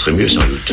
serait mieux sans doute.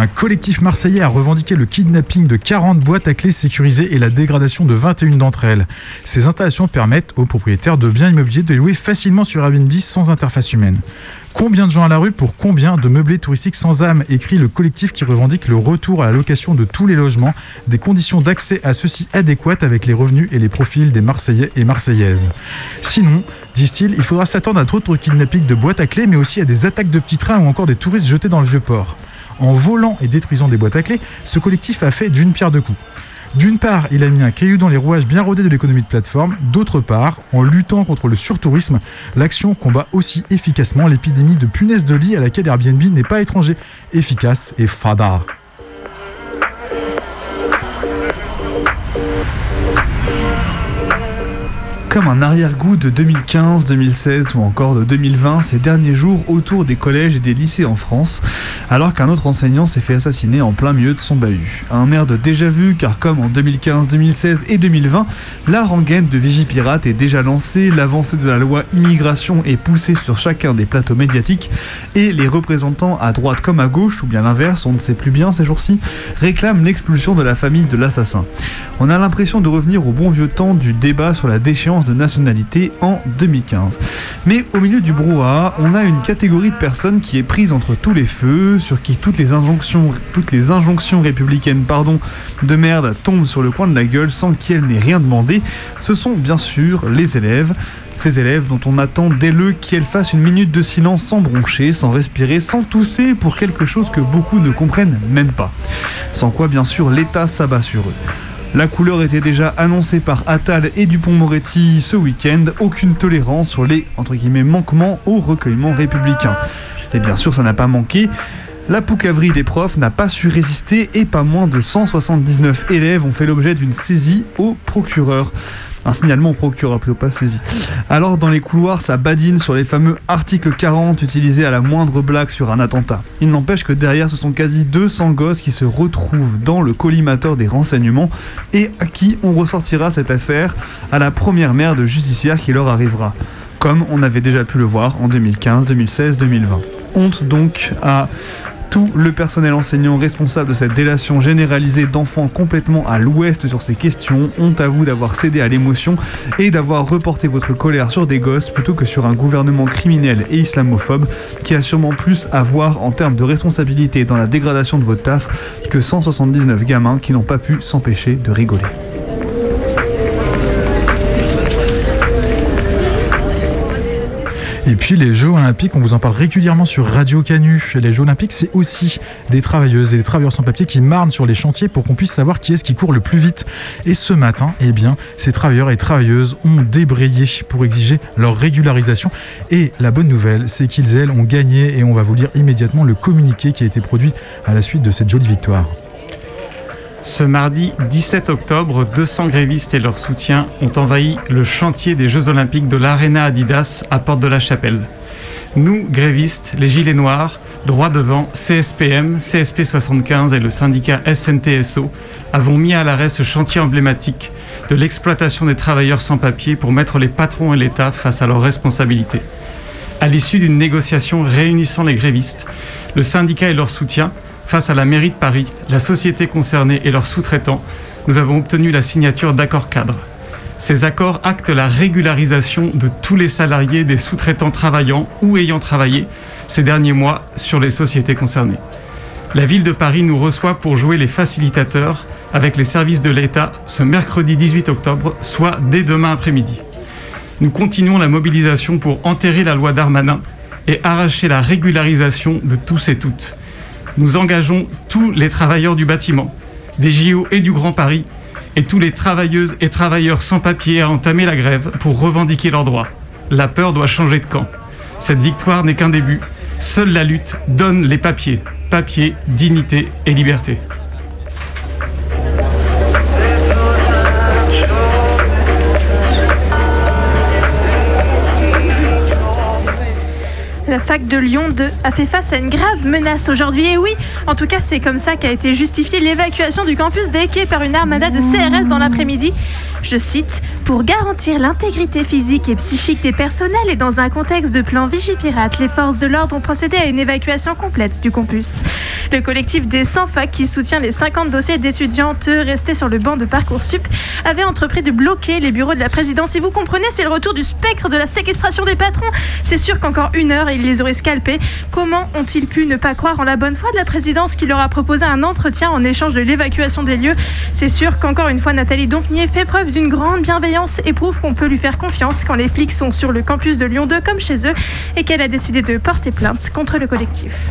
Un collectif marseillais a revendiqué le kidnapping de 40 boîtes à clés sécurisées et la dégradation de 21 d'entre elles. Ces installations permettent aux propriétaires de biens immobiliers de les louer facilement sur Airbnb sans interface humaine. Combien de gens à la rue pour combien de meublés touristiques sans âme écrit le collectif qui revendique le retour à la location de tous les logements, des conditions d'accès à ceux-ci adéquates avec les revenus et les profils des Marseillais et Marseillaises. Sinon, disent-ils, il faudra s'attendre à d'autres kidnappings de boîtes à clés, mais aussi à des attaques de petits trains ou encore des touristes jetés dans le vieux port. En volant et détruisant des boîtes à clés, ce collectif a fait d'une pierre deux coups. D'une part, il a mis un caillou dans les rouages bien rodés de l'économie de plateforme. D'autre part, en luttant contre le surtourisme, l'action combat aussi efficacement l'épidémie de punaises de lit à laquelle Airbnb n'est pas étranger. Efficace et fada. Comme un arrière-goût de 2015, 2016 ou encore de 2020 ces derniers jours autour des collèges et des lycées en France, alors qu'un autre enseignant s'est fait assassiner en plein milieu de son bahut. Un air de déjà-vu car comme en 2015, 2016 et 2020, la rengaine de Vigipirate est déjà lancée, l'avancée de la loi immigration est poussée sur chacun des plateaux médiatiques et les représentants à droite comme à gauche, ou bien l'inverse, on ne sait plus bien ces jours-ci, réclament l'expulsion de la famille de l'assassin. On a l'impression de revenir au bon vieux temps du débat sur la déchéance de nationalité en 2015. Mais au milieu du brouhaha, on a une catégorie de personnes qui est prise entre tous les feux, sur qui toutes les injonctions, toutes les injonctions républicaines pardon, de merde tombent sur le coin de la gueule sans qu'elle n'ait rien demandé. Ce sont bien sûr les élèves. Ces élèves dont on attend dès le qu'elles fassent une minute de silence sans broncher, sans respirer, sans tousser pour quelque chose que beaucoup ne comprennent même pas. Sans quoi bien sûr l'État s'abat sur eux. La couleur était déjà annoncée par Attal et Dupont-Moretti ce week-end. Aucune tolérance sur les entre guillemets manquements au recueillement républicain. Et bien sûr, ça n'a pas manqué. La poucaverie des profs n'a pas su résister et pas moins de 179 élèves ont fait l'objet d'une saisie au procureur. Un signalement au procureur, plutôt pas saisie. Alors dans les couloirs, ça badine sur les fameux articles 40 utilisés à la moindre blague sur un attentat. Il n'empêche que derrière, ce sont quasi 200 gosses qui se retrouvent dans le collimateur des renseignements et à qui on ressortira cette affaire à la première mère de justicière qui leur arrivera. Comme on avait déjà pu le voir en 2015, 2016, 2020. Honte donc à tout le personnel enseignant responsable de cette délation généralisée d'enfants complètement à l'ouest sur ces questions. Honte à vous d'avoir cédé à l'émotion et d'avoir reporté votre colère sur des gosses plutôt que sur un gouvernement criminel et islamophobe qui a sûrement plus à voir en termes de responsabilité dans la dégradation de votre taf que 179 gamins qui n'ont pas pu s'empêcher de rigoler. Et puis les Jeux Olympiques, on vous en parle régulièrement sur Radio Canu. Les Jeux Olympiques, c'est aussi des travailleuses et des travailleurs sans papier qui marnent sur les chantiers pour qu'on puisse savoir qui est-ce qui court le plus vite. Et ce matin, eh bien, ces travailleurs et travailleuses ont débrayé pour exiger leur régularisation. Et la bonne nouvelle, c'est qu'ils, elles, ont gagné et on va vous lire immédiatement le communiqué qui a été produit à la suite de cette jolie victoire. Ce mardi 17 octobre, 200 grévistes et leurs soutiens ont envahi le chantier des Jeux Olympiques de l'Arena Adidas à Porte de la Chapelle. Nous, grévistes, les Gilets Noirs, droit devant CSPM, CSP 75 et le syndicat SNTSO, avons mis à l'arrêt ce chantier emblématique de l'exploitation des travailleurs sans papier pour mettre les patrons et l'État face à leurs responsabilités. À l'issue d'une négociation réunissant les grévistes, le syndicat et leurs soutiens, Face à la mairie de Paris, la société concernée et leurs sous-traitants, nous avons obtenu la signature d'accords cadres. Ces accords actent la régularisation de tous les salariés des sous-traitants travaillant ou ayant travaillé ces derniers mois sur les sociétés concernées. La ville de Paris nous reçoit pour jouer les facilitateurs avec les services de l'État ce mercredi 18 octobre, soit dès demain après-midi. Nous continuons la mobilisation pour enterrer la loi Darmanin et arracher la régularisation de tous et toutes nous engageons tous les travailleurs du bâtiment, des JO et du Grand Paris, et tous les travailleuses et travailleurs sans papier à entamer la grève pour revendiquer leurs droits. La peur doit changer de camp. Cette victoire n'est qu'un début. Seule la lutte donne les papiers. Papier, dignité et liberté. Fac de Lyon 2 a fait face à une grave menace aujourd'hui. Et oui, en tout cas, c'est comme ça qu'a été justifiée l'évacuation du campus d'Eke par une armada de CRS dans l'après-midi. Je cite Pour garantir l'intégrité physique et psychique des personnels et dans un contexte de plan Vigipirate, les forces de l'ordre ont procédé à une évacuation complète du campus. Le collectif des 100 facs qui soutient les 50 dossiers d'étudiantes restés sur le banc de Parcoursup avait entrepris de bloquer les bureaux de la présidence. Et vous comprenez, c'est le retour du spectre de la séquestration des patrons. C'est sûr qu'encore une heure, ils les auraient scalpés. Comment ont-ils pu ne pas croire en la bonne foi de la présidence qui leur a proposé un entretien en échange de l'évacuation des lieux? C'est sûr qu'encore une fois, Nathalie Dompnier fait preuve d'une grande bienveillance et prouve qu'on peut lui faire confiance quand les flics sont sur le campus de Lyon 2 comme chez eux et qu'elle a décidé de porter plainte contre le collectif.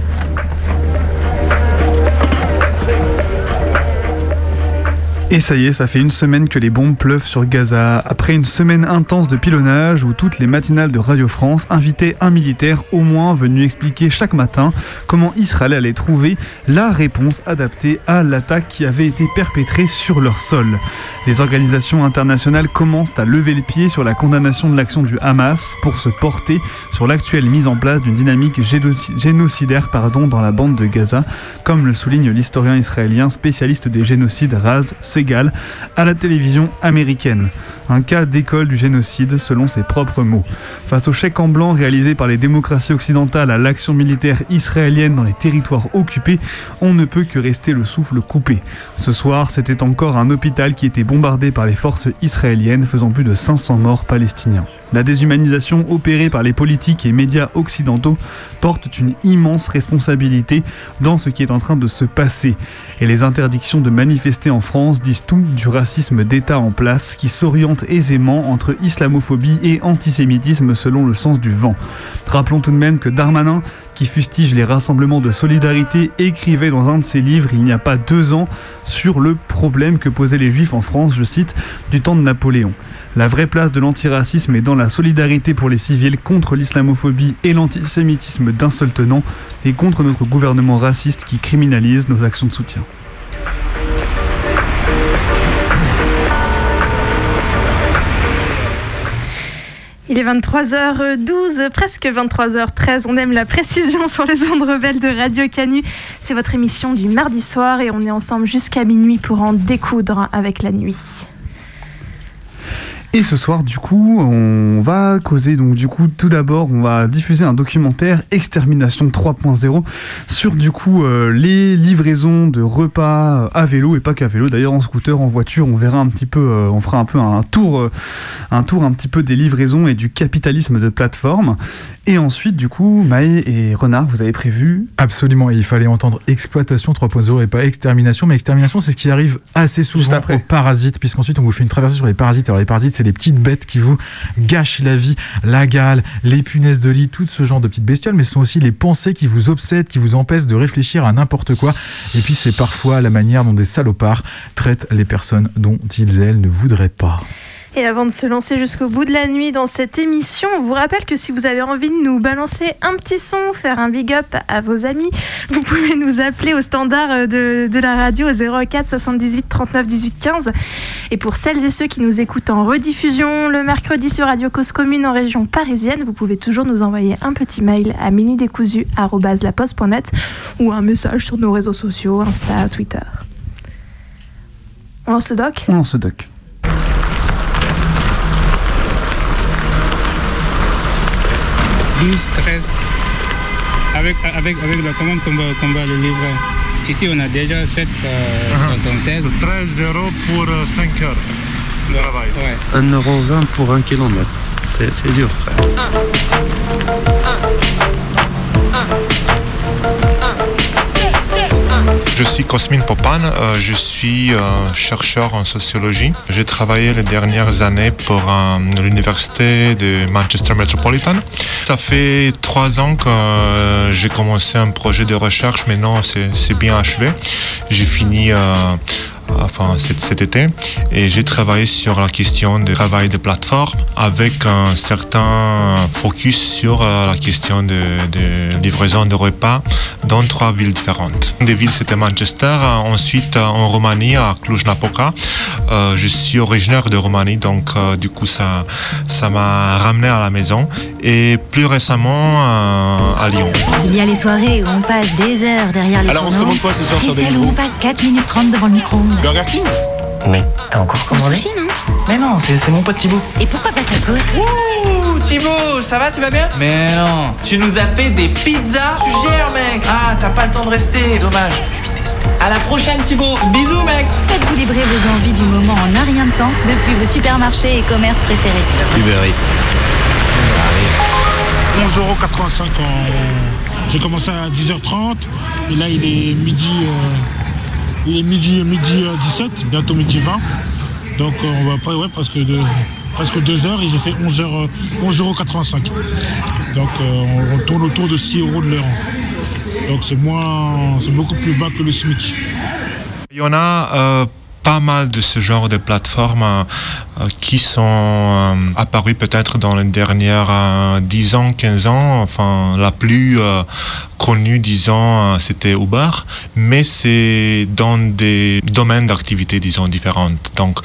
Et ça y est, ça fait une semaine que les bombes pleuvent sur Gaza. Après une semaine intense de pilonnage où toutes les matinales de Radio France invitaient un militaire au moins venu expliquer chaque matin comment Israël allait trouver la réponse adaptée à l'attaque qui avait été perpétrée sur leur sol. Les organisations internationales commencent à lever le pied sur la condamnation de l'action du Hamas pour se porter sur l'actuelle mise en place d'une dynamique génocidaire pardon, dans la bande de Gaza, comme le souligne l'historien israélien spécialiste des génocides Raz À la télévision américaine. Un cas d'école du génocide selon ses propres mots. Face au chèque en blanc réalisé par les démocraties occidentales à l'action militaire israélienne dans les territoires occupés, on ne peut que rester le souffle coupé. Ce soir, c'était encore un hôpital qui était bombardé par les forces israéliennes, faisant plus de 500 morts palestiniens. La déshumanisation opérée par les politiques et médias occidentaux porte une immense responsabilité dans ce qui est en train de se passer. Et les interdictions de manifester en France disent tout du racisme d'État en place qui s'oriente aisément entre islamophobie et antisémitisme selon le sens du vent. Rappelons tout de même que Darmanin qui fustige les rassemblements de solidarité, écrivait dans un de ses livres il n'y a pas deux ans sur le problème que posaient les juifs en France, je cite, du temps de Napoléon. La vraie place de l'antiracisme est dans la solidarité pour les civils contre l'islamophobie et l'antisémitisme d'un seul tenant et contre notre gouvernement raciste qui criminalise nos actions de soutien. Il est 23h12, presque 23h13. On aime la précision sur les ondes rebelles de Radio Canu. C'est votre émission du mardi soir et on est ensemble jusqu'à minuit pour en découdre avec la nuit. Et ce soir, du coup, on va causer. Donc, du coup, tout d'abord, on va diffuser un documentaire Extermination 3.0 sur du coup euh, les livraisons de repas à vélo et pas qu'à vélo. D'ailleurs, en scooter, en voiture, on verra un petit peu, euh, on fera un peu un tour, euh, un tour un petit peu des livraisons et du capitalisme de plateforme. Et ensuite, du coup, Maë et Renard, vous avez prévu Absolument. Et il fallait entendre exploitation 3.0 et pas extermination. Mais extermination, c'est ce qui arrive assez souvent après. aux parasites, puisqu'ensuite on vous fait une traversée sur les parasites. Alors les parasites, c'est les petites bêtes qui vous gâchent la vie, la gale, les punaises de lit, tout ce genre de petites bestioles, mais ce sont aussi les pensées qui vous obsèdent, qui vous empêchent de réfléchir à n'importe quoi. Et puis c'est parfois la manière dont des salopards traitent les personnes dont ils elles ne voudraient pas. Et avant de se lancer jusqu'au bout de la nuit dans cette émission, on vous rappelle que si vous avez envie de nous balancer un petit son, faire un big up à vos amis, vous pouvez nous appeler au standard de, de la radio au 04 78 39 18 15. Et pour celles et ceux qui nous écoutent en rediffusion le mercredi sur Radio Cause Commune en région parisienne, vous pouvez toujours nous envoyer un petit mail à minutdécousu.net ou un message sur nos réseaux sociaux, Insta, Twitter. On lance le doc? On lance le doc. 12, 13, avec, avec, avec la commande qu'on va, qu'on va le livrer. Ici, on a déjà 7, euh, 76. 13 euros pour 5 heures de travail. Ouais. 1,20€ pour un kilomètre. C'est c'est dur, frère. Je suis Cosmin Popan, euh, je suis euh, chercheur en sociologie. J'ai travaillé les dernières années pour euh, l'université de Manchester Metropolitan. Ça fait trois ans que j'ai commencé un projet de recherche, maintenant c'est c'est bien achevé. J'ai fini enfin cet, cet été et j'ai travaillé sur la question du travail de plateforme avec un certain focus sur euh, la question de, de livraison de repas dans trois villes différentes. Une des villes c'était Manchester, ensuite en Roumanie à Cluj-Napoca. Euh, je suis originaire de Roumanie donc euh, du coup ça ça m'a ramené à la maison et plus récemment euh, à Lyon. Il y a les soirées où on passe des heures derrière les Alors, on se commande quoi ce soir et sur Deliveroo où on passe 4 minutes 30 devant le micro-ondes. Burger King Mais t'as encore commandé Sushi, non Mais non, c'est c'est mon pote Thibaut. Et pourquoi pas tacos Ouh, Thibaut, ça va, tu vas bien Mais non, tu nous as fait des pizzas Tu gères, mec Ah, t'as pas le temps de rester, dommage. À la prochaine, Thibaut Bisous, mec Faites-vous livrer vos envies du moment en un rien de temps depuis vos supermarchés et commerces préférés. Uber Eats. Ça arrive. 11,85€ en... J'ai commencé à 10h30 et là il est midi, euh, il est midi, midi euh, 17, bientôt midi 20. Donc euh, on va ouais, presque deux, presque heures et j'ai fait 11 heures, euh, 11,85€. Donc euh, on, tourne autour de 6 euros de l'heure. Donc c'est moins, beaucoup plus bas que le SMIC. Il y en a pas mal de ce genre de plateformes euh, euh, qui sont euh, apparues peut-être dans les dernières euh, 10 ans, 15 ans. Enfin, la plus connue, disons, c'était Uber, mais c'est dans des domaines d'activité, disons, différentes. Donc,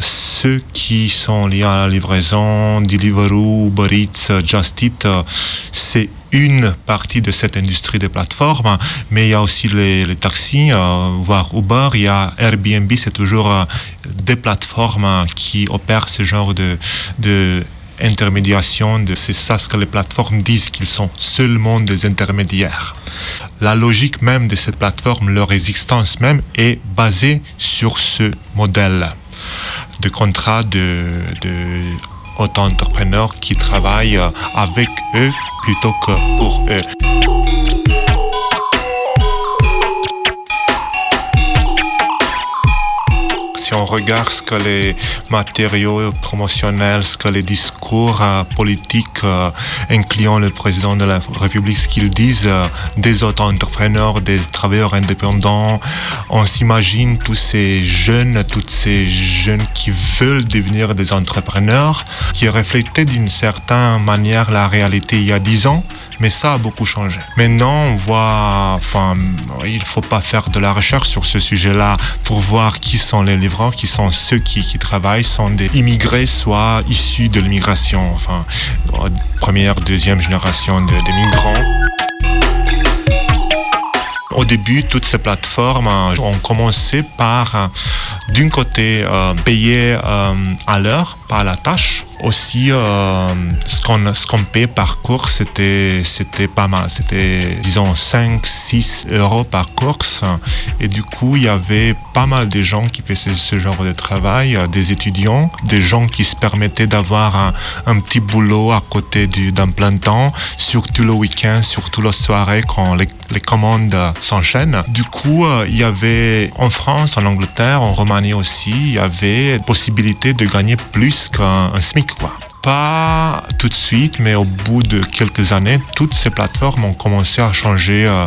ceux qui sont liés à la livraison, Deliveroo, Uber Eats, Just Eat, c'est une partie de cette industrie des plateformes, mais il y a aussi les, les taxis, euh, voire Uber, il y a Airbnb, c'est toujours euh, des plateformes qui opèrent ce genre de, de intermédiation, c'est ça ce que les plateformes disent, qu'ils sont seulement des intermédiaires. La logique même de cette plateforme, leur existence même, est basée sur ce modèle de contrat de, de auto-entrepreneurs qui travaillent euh, avec eux plutôt que pour eux. On regarde ce que les matériaux promotionnels, ce que les discours euh, politiques euh, incluant le président de la République, ce qu'ils disent euh, des auto-entrepreneurs, des travailleurs indépendants, on s'imagine tous ces jeunes, toutes ces jeunes qui veulent devenir des entrepreneurs, qui reflétaient d'une certaine manière la réalité il y a dix ans. Mais ça a beaucoup changé. Maintenant, on voit, enfin, il faut pas faire de la recherche sur ce sujet-là pour voir qui sont les livreurs, qui sont ceux qui, qui travaillent, sont des immigrés, soit issus de l'immigration, enfin, première, deuxième génération de, migrants. Au début, toutes ces plateformes euh, ont commencé par, euh, d'un côté, euh, payer à l'heure, pas la tâche. Aussi, euh, ce qu'on qu'on paie par course, c'était pas mal. C'était, disons, 5, 6 euros par course. Et du coup, il y avait pas mal de gens qui faisaient ce genre de travail, euh, des étudiants, des gens qui se permettaient d'avoir un, un petit boulot à côté du- d'un plein temps, surtout le week-end, surtout la soirée quand les, les commandes s'enchaînent. Du coup, euh, il y avait en France, en Angleterre, en Roumanie aussi, il y avait possibilité de gagner plus qu'un un SMIC, quoi. Pas tout de suite, mais au bout de quelques années, toutes ces plateformes ont commencé à changer euh,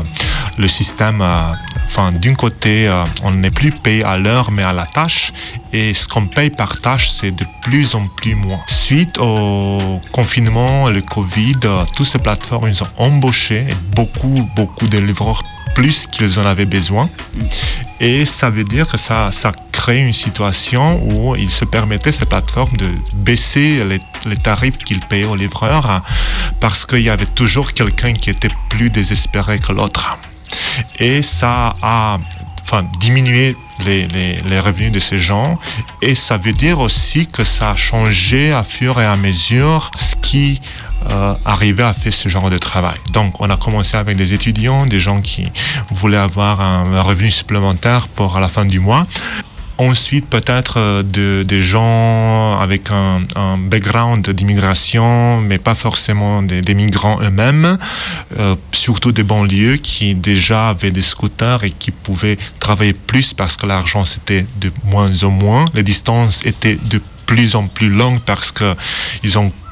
le système. euh, d'un côté, euh, on n'est plus payé à l'heure, mais à la tâche. et ce qu'on paye par tâche, c'est de plus en plus moins. Suite au confinement le Covid, toutes ces plateformes, ils ont embauché beaucoup, beaucoup de livreurs plus qu'ils en avaient besoin. Et ça veut dire que ça, ça crée une situation où il se permettait, ces plateformes, de baisser les, les tarifs qu'ils payaient aux livreurs hein, parce qu'il y avait toujours quelqu'un qui était plus désespéré que l'autre. Et ça a enfin, diminué les, les, les, revenus de ces gens. Et ça veut dire aussi que ça a changé à fur et à mesure ce qui euh, arrivait à faire ce genre de travail. Donc, on a commencé avec des étudiants, des gens qui voulaient avoir un revenu supplémentaire pour à la fin du mois. Ensuite, peut-être euh, de, des gens avec un, un background d'immigration, mais pas forcément des, des migrants eux-mêmes, euh, surtout des banlieues qui déjà avaient des scooters et qui pouvaient travailler plus parce que l'argent c'était de moins en moins. Les distances étaient de plus en plus longues parce que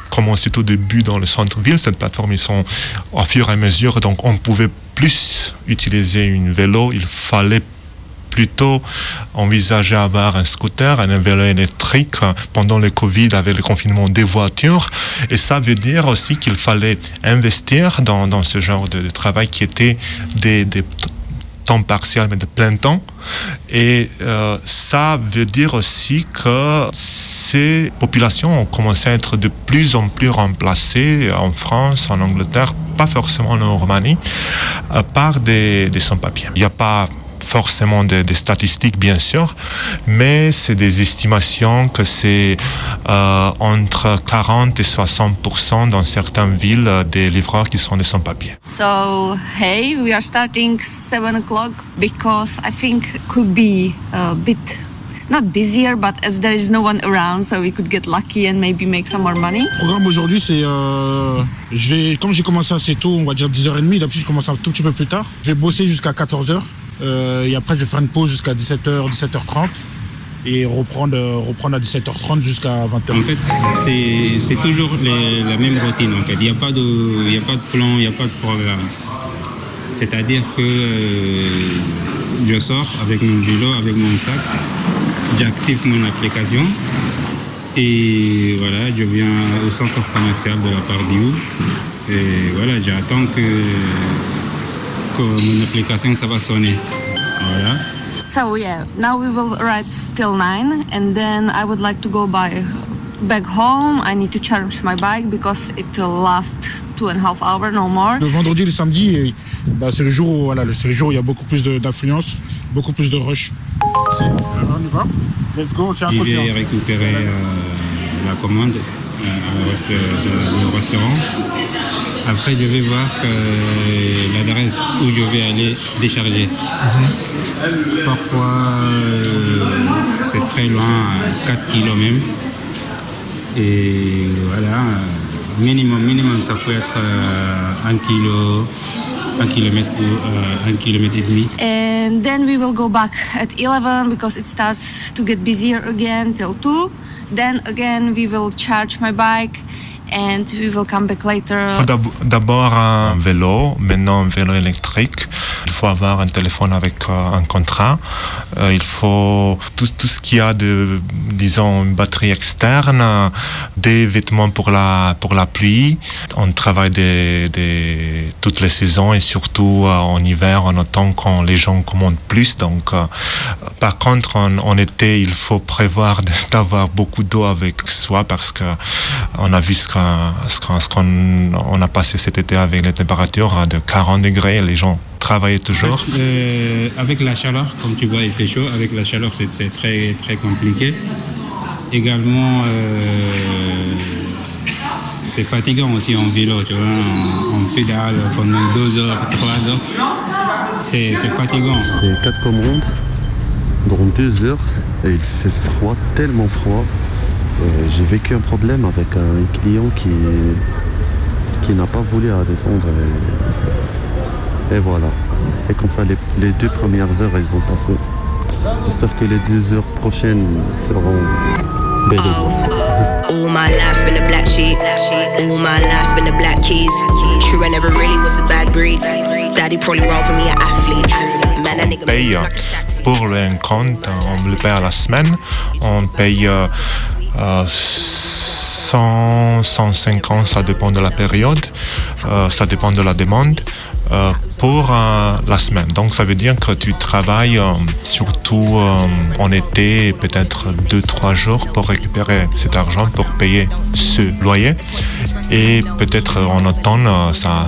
ils ont commencé au début dans le centre-ville. Cette plateforme, ils sont au fur et à mesure, donc on pouvait plus utiliser une vélo. Il fallait plutôt envisager avoir un scooter, un vélo électrique pendant le Covid avec le confinement des voitures. Et ça veut dire aussi qu'il fallait investir dans, dans, ce genre de, travail qui était des temps partiel, mais de plein temps. Et euh, ça veut dire aussi que ces populations ont commencé à être de plus en plus remplacées en France, en Angleterre, pas forcément en Roumanie, euh, par des, des sans-papiers. Il n'y a pas forcément des, des, statistiques, bien sûr, mais c'est des estimations que c'est euh, entre 40 et 60% dans certaines villes des livreurs qui sont des sans-papiers. So, hey, we are starting 7 o'clock because I think could be a bit not busier, but as there is no one around, so we could get lucky and maybe make some more money. Le programme aujourd'hui, c'est, euh, je vais, comme j'ai commencé assez tôt, on va dire 10h30, d'habitude je commence un tout petit peu plus tard. Je vais bosser jusqu'à 14h. Euh, et après, je vais faire une pause jusqu'à 17h, 17h30 et reprendre, reprendre à 17h30 jusqu'à 20h. En fait, c'est toujours la même routine. Il n'y a, pas de, a pas de plan, il n'y a pas de programme. C'est-à-dire que euh, je sors avec mon vélo, avec mon sac, j'active mon application et voilà, je viens au centre commercial de la part d'Iou et voilà, j'attends que que mon application ça va sonner. Voilà. So yeah, now we will arrive till 9 and then I would like to go by back home. I need to charge my bike because it will last two and a half hours, no more. Le vendredi et le samedi, bah, c'est le jour où voilà, c'est le jour où il y a beaucoup plus d'influence, beaucoup plus de rush. Alors, on y va Let's go, Je vais hein. récupérer euh, la commande au resta- de- du restaurant. Après, je vais voir euh, l'adresse où je vais aller décharger. Parfois, euh, c'est très loin, à 4 km même. Et voilà, euh, minimum, minimum, ça peut être euh, 1 kilo, 1 km ou euh, 1 km et demi. And then we will go back at 11 because it starts to get busier again till 2. Then again we will charge my bike and we will come back later. Faut d'abord un vélo, maintenant un vélo électrique. Il faut avoir un téléphone avec euh, un contrat. Euh, il faut tout, tout ce qu'il y a de, disons, une batterie externe, des vêtements pour la, pour la pluie. On travaille des, des, toutes les saisons et surtout euh, en hiver, en automne, quand les gens commandent plus. Donc, par contre, en, été, il faut prévoir d'avoir beaucoup d'eau avec soi parce que on a vu ce qu'on a passé cet été avec les températures de 40 degrés. Les gens travaillaient toujours. Euh, avec la chaleur, comme tu vois, il fait chaud. Avec la chaleur, c'est très, très compliqué. Également, euh, c'est fatigant aussi en vélo, tu vois. On, on pédale pendant deux heures, trois heures. C'est fatigant. C'est quatre commandes dans deux heures et il fait froid, tellement froid. Et J'ai vécu un problème avec un client qui, qui n'a pas voulu à descendre. Et, et voilà, c'est comme ça, les, les deux premières heures, elles ont passé. J'espère que les deux heures prochaines seront belles. All my life been a black sheep sheep. All my life been the black keys. True, I never really was a bad breed. Daddy probably wrong for me, an athlete. Man, that nigga paye pour le compte, on le paye à la semaine, on paye euh, euh, 100, 150, ça dépend de la période, euh, ça dépend de la demande. Euh, pour euh, la semaine. Donc ça veut dire que tu travailles euh, surtout en été, peut-être 2-3 jours pour récupérer cet argent pour payer ce loyer. Et peut-être en automne, ça,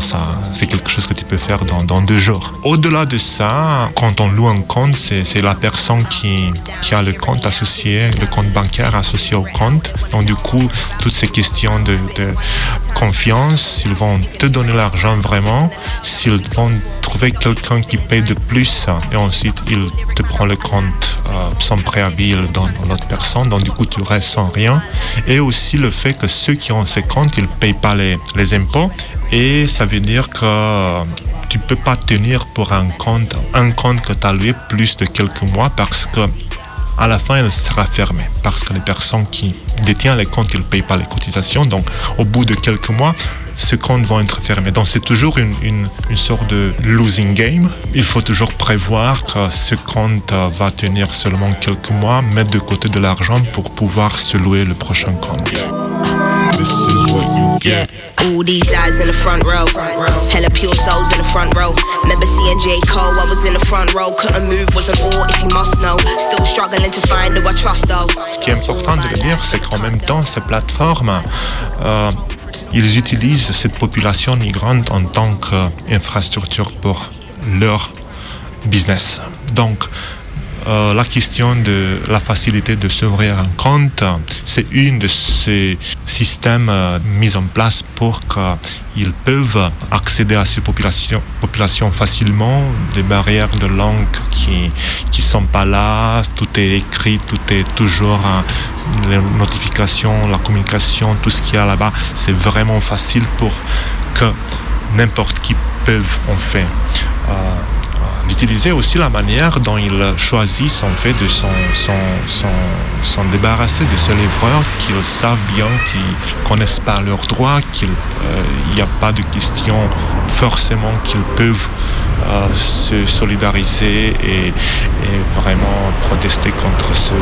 c'est quelque chose que tu peux faire dans, dans deux jours. Au-delà de ça, quand on loue un compte, c'est, la personne qui, qui a le compte associé, le compte bancaire associé au compte. Donc du coup, toutes ces questions de, de confiance, s'ils vont te donner l'argent vraiment, s'ils vont trouver quelqu'un qui paye de plus et ensuite il te prend le compte euh, sans préavis, il le donne à l'autre personne, donc du coup tu restes sans rien. Et aussi le fait que ceux qui ont ces comptes, ils ne payent pas les, les impôts et ça veut dire que euh, tu peux pas tenir pour un compte, un compte que tu as loué plus de quelques mois parce que à la fin, elle sera fermée parce que les personnes qui détiennent les comptes, ils ne payent pas les cotisations. Donc, au bout de quelques mois, ces comptes vont être fermés. Donc, c'est toujours une, une, sorte de losing game. Il faut toujours prévoir que ce compte va tenir seulement quelques mois, mettre de côté de l'argent pour pouvoir se louer le prochain compte. Yeah, all these eyes in the front row. Hella pure souls in the front row. Remember seeing J. Cole, I was in the front row. Couldn't move, wasn't if you must know. Still struggling to find who I trust though. Ce qui est important de le dire, c'est qu'en même temps, ces plateformes, euh, ils utilisent cette population migrante en tant qu'infrastructure pour leur business. Donc, euh, la question de la facilité de s'ouvrir un compte, c'est une de ces systèmes euh, mis en place pour qu'ils peuvent accéder à ces populations, facilement, des barrières de langue qui qui sont pas là, tout est écrit, tout est toujours euh, les notifications, la communication, tout ce qu'il y a là-bas, c'est vraiment facile pour que n'importe qui peuvent en faire. Euh, d'utiliser aussi la manière dont ils choisissent en fait de s'en, débarrasser de ce livreur qu'ils savent bien, qu'ils connaissent pas leurs droits, qu'il n'y a pas de question forcément qu'ils peuvent euh, se solidariser et, vraiment protester contre ce,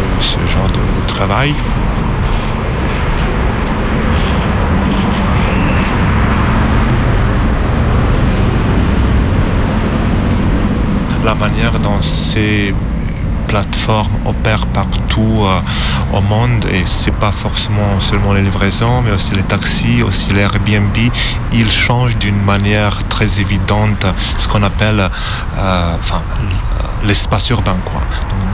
genre de travail. La manière dont ces plateformes opèrent partout euh, au monde et c'est pas forcément seulement les livraisons mais aussi les taxis, aussi les Airbnb, ils changent d'une manière très évidente ce qu'on appelle euh, enfin, l'espace urbain. Quoi.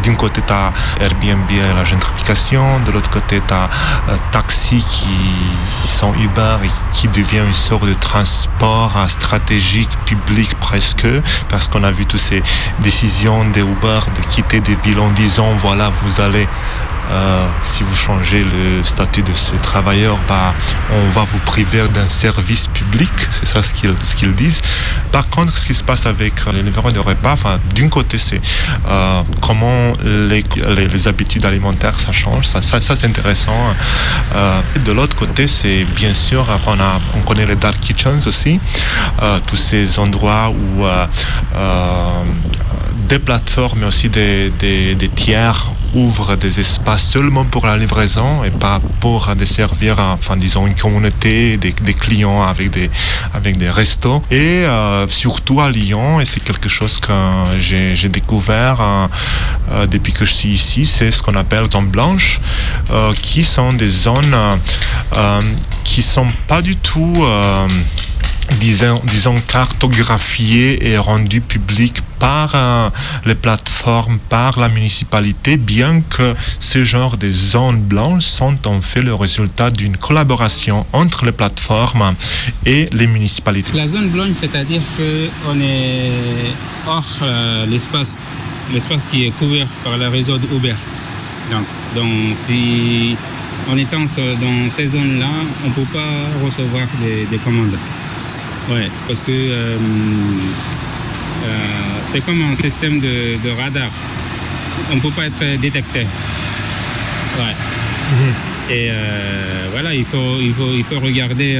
D'un côté, tu as Airbnb et la gentrification, de l'autre côté, tu as euh, taxis qui sont Uber et qui devient une sorte de transport stratégique public presque, parce qu'on a vu toutes ces décisions des Uber de quitter des villes en disant voilà, vous allez euh, si vous changez le statut de ce travailleur, bah, on va vous priver d'un service public, c'est ça ce qu'ils disent. Par contre, ce qui se passe avec les livreurs de repas, d'un côté, c'est euh, comment les, habitudes alimentaires ça change, ça, c'est intéressant. Euh, de l'autre côté, c'est bien sûr, on, connaît les dark kitchens aussi, tous ces endroits où des plateformes, mais aussi des tiers ouvrent des espaces seulement pour la livraison et pas pour desservir, enfin disons, une communauté, des, clients avec des, avec des restos. Et euh, surtout à Lyon, et c'est quelque chose que j'ai découvert euh, depuis que je suis ici, c'est ce qu'on appelle zones blanches, euh, qui sont des zones qui sont pas du tout disons, disons cartographié et rendu public par euh, les plateformes, par la municipalité, bien que ce genre de zones blanches sont en fait le résultat d'une collaboration entre les plateformes et les municipalités. La zone blanche, c'est-à-dire qu'on est hors euh, l'espace, l'espace qui est couvert par le réseau d'Uber. Donc, donc si en étant dans ces zones-là, on ne peut pas recevoir des, des commandes. Ouais, parce que euh, euh, c'est comme un système de, de radar. On ne peut pas être détecté. Ouais. Mmh. Et euh, voilà, il faut, il faut, il faut regarder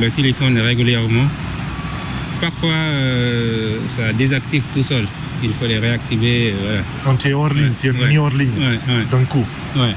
le téléphone régulièrement. Parfois, ça désactive tout seul. Il faut les réactiver. Voilà. Quand tu es hors ligne, tu es mis hors ligne d'un coup. Ouais.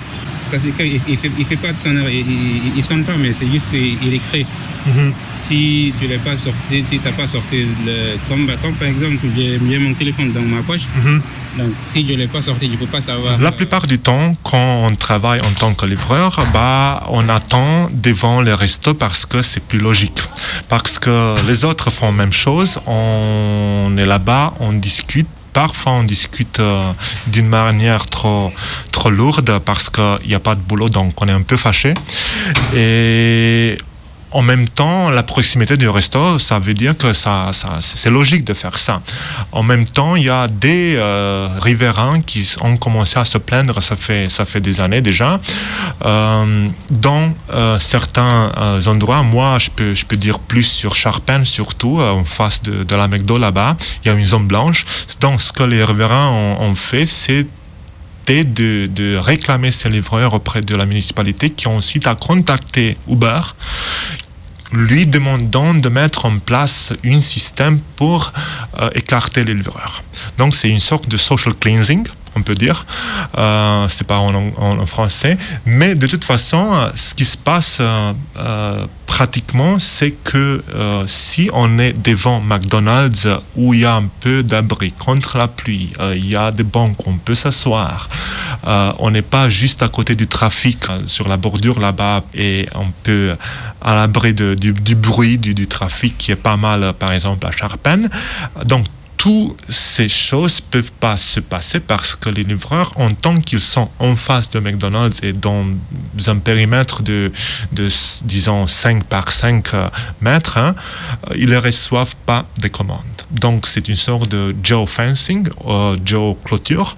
C'est qu'il il fait, il fait pas de sonnerie, il, il, il sonne pas, mais c'est juste qu'il écrit. Mhm. Si tu l'as pas sorti, si t'as pas sorti le, comme, comme par exemple, j'ai mon téléphone dans ma poche. Mhm. Donc, si je l'ai pas sorti, je peux pas savoir. La plupart du temps, quand on travaille en tant que livreur, bah, on attend devant les restos parce que c'est plus logique. Parce que les autres font la même chose. On est là-bas, on discute. Parfois, on discute euh, d'une manière trop, trop lourde parce qu'il n'y a pas de boulot, donc on est un peu fâché. Et en même temps, la proximité du resto, ça veut dire que ça, c'est logique de faire ça. En même temps, il y a des euh, riverains qui ont commencé à se plaindre, ça fait, ça fait des années déjà. Euh, dans euh, certains endroits, moi, je peux, je peux dire plus sur Charpennes, surtout en face de, de la McDo là-bas, il y a une zone blanche. Donc, ce que les riverains ont, fait, c'est de, de réclamer ces livreurs auprès de la municipalité qui ensuite a contacté Uber lui demandant de mettre en place un système pour euh, écarter les livreurs. Donc c'est une sorte de social cleansing, on peut dire. Euh, c'est pas en, français, mais de toute façon, ce qui se passe euh, euh, pratiquement, c'est que euh, si on est devant McDonald's où il y a un peu d'abri contre la pluie, il y a des bancs où on peut s'asseoir, on n'est pas juste à côté du trafic sur la bordure là-bas et on peut à l'abri du, bruit du, trafic qui est pas mal, par exemple, à Charpennes. Donc, toutes ces choses peuvent pas se passer parce que les livreurs, en tant qu'ils sont en face de McDonald's et dans un périmètre de, disons, 5 par 5 euh, mètres, hein, ils ne reçoivent pas de commandes. Donc, c'est une sorte de geofencing, euh, geoclôture,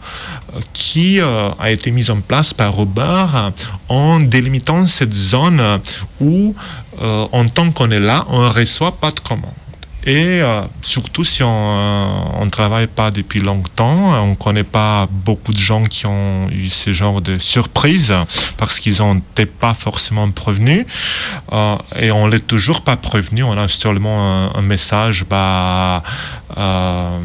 euh, qui euh, a été mise en place par Uber euh, en délimitant cette zone où, en tant qu'on est là, on ne reçoit pas de commandes. Et euh, surtout si on ne travaille pas depuis longtemps, on ne connaît pas beaucoup de gens qui ont eu ce genre de surprise parce qu'ils n'étaient pas forcément prévenus. Euh, et on l'est toujours pas prévenu. On a seulement un, message, bah, euh,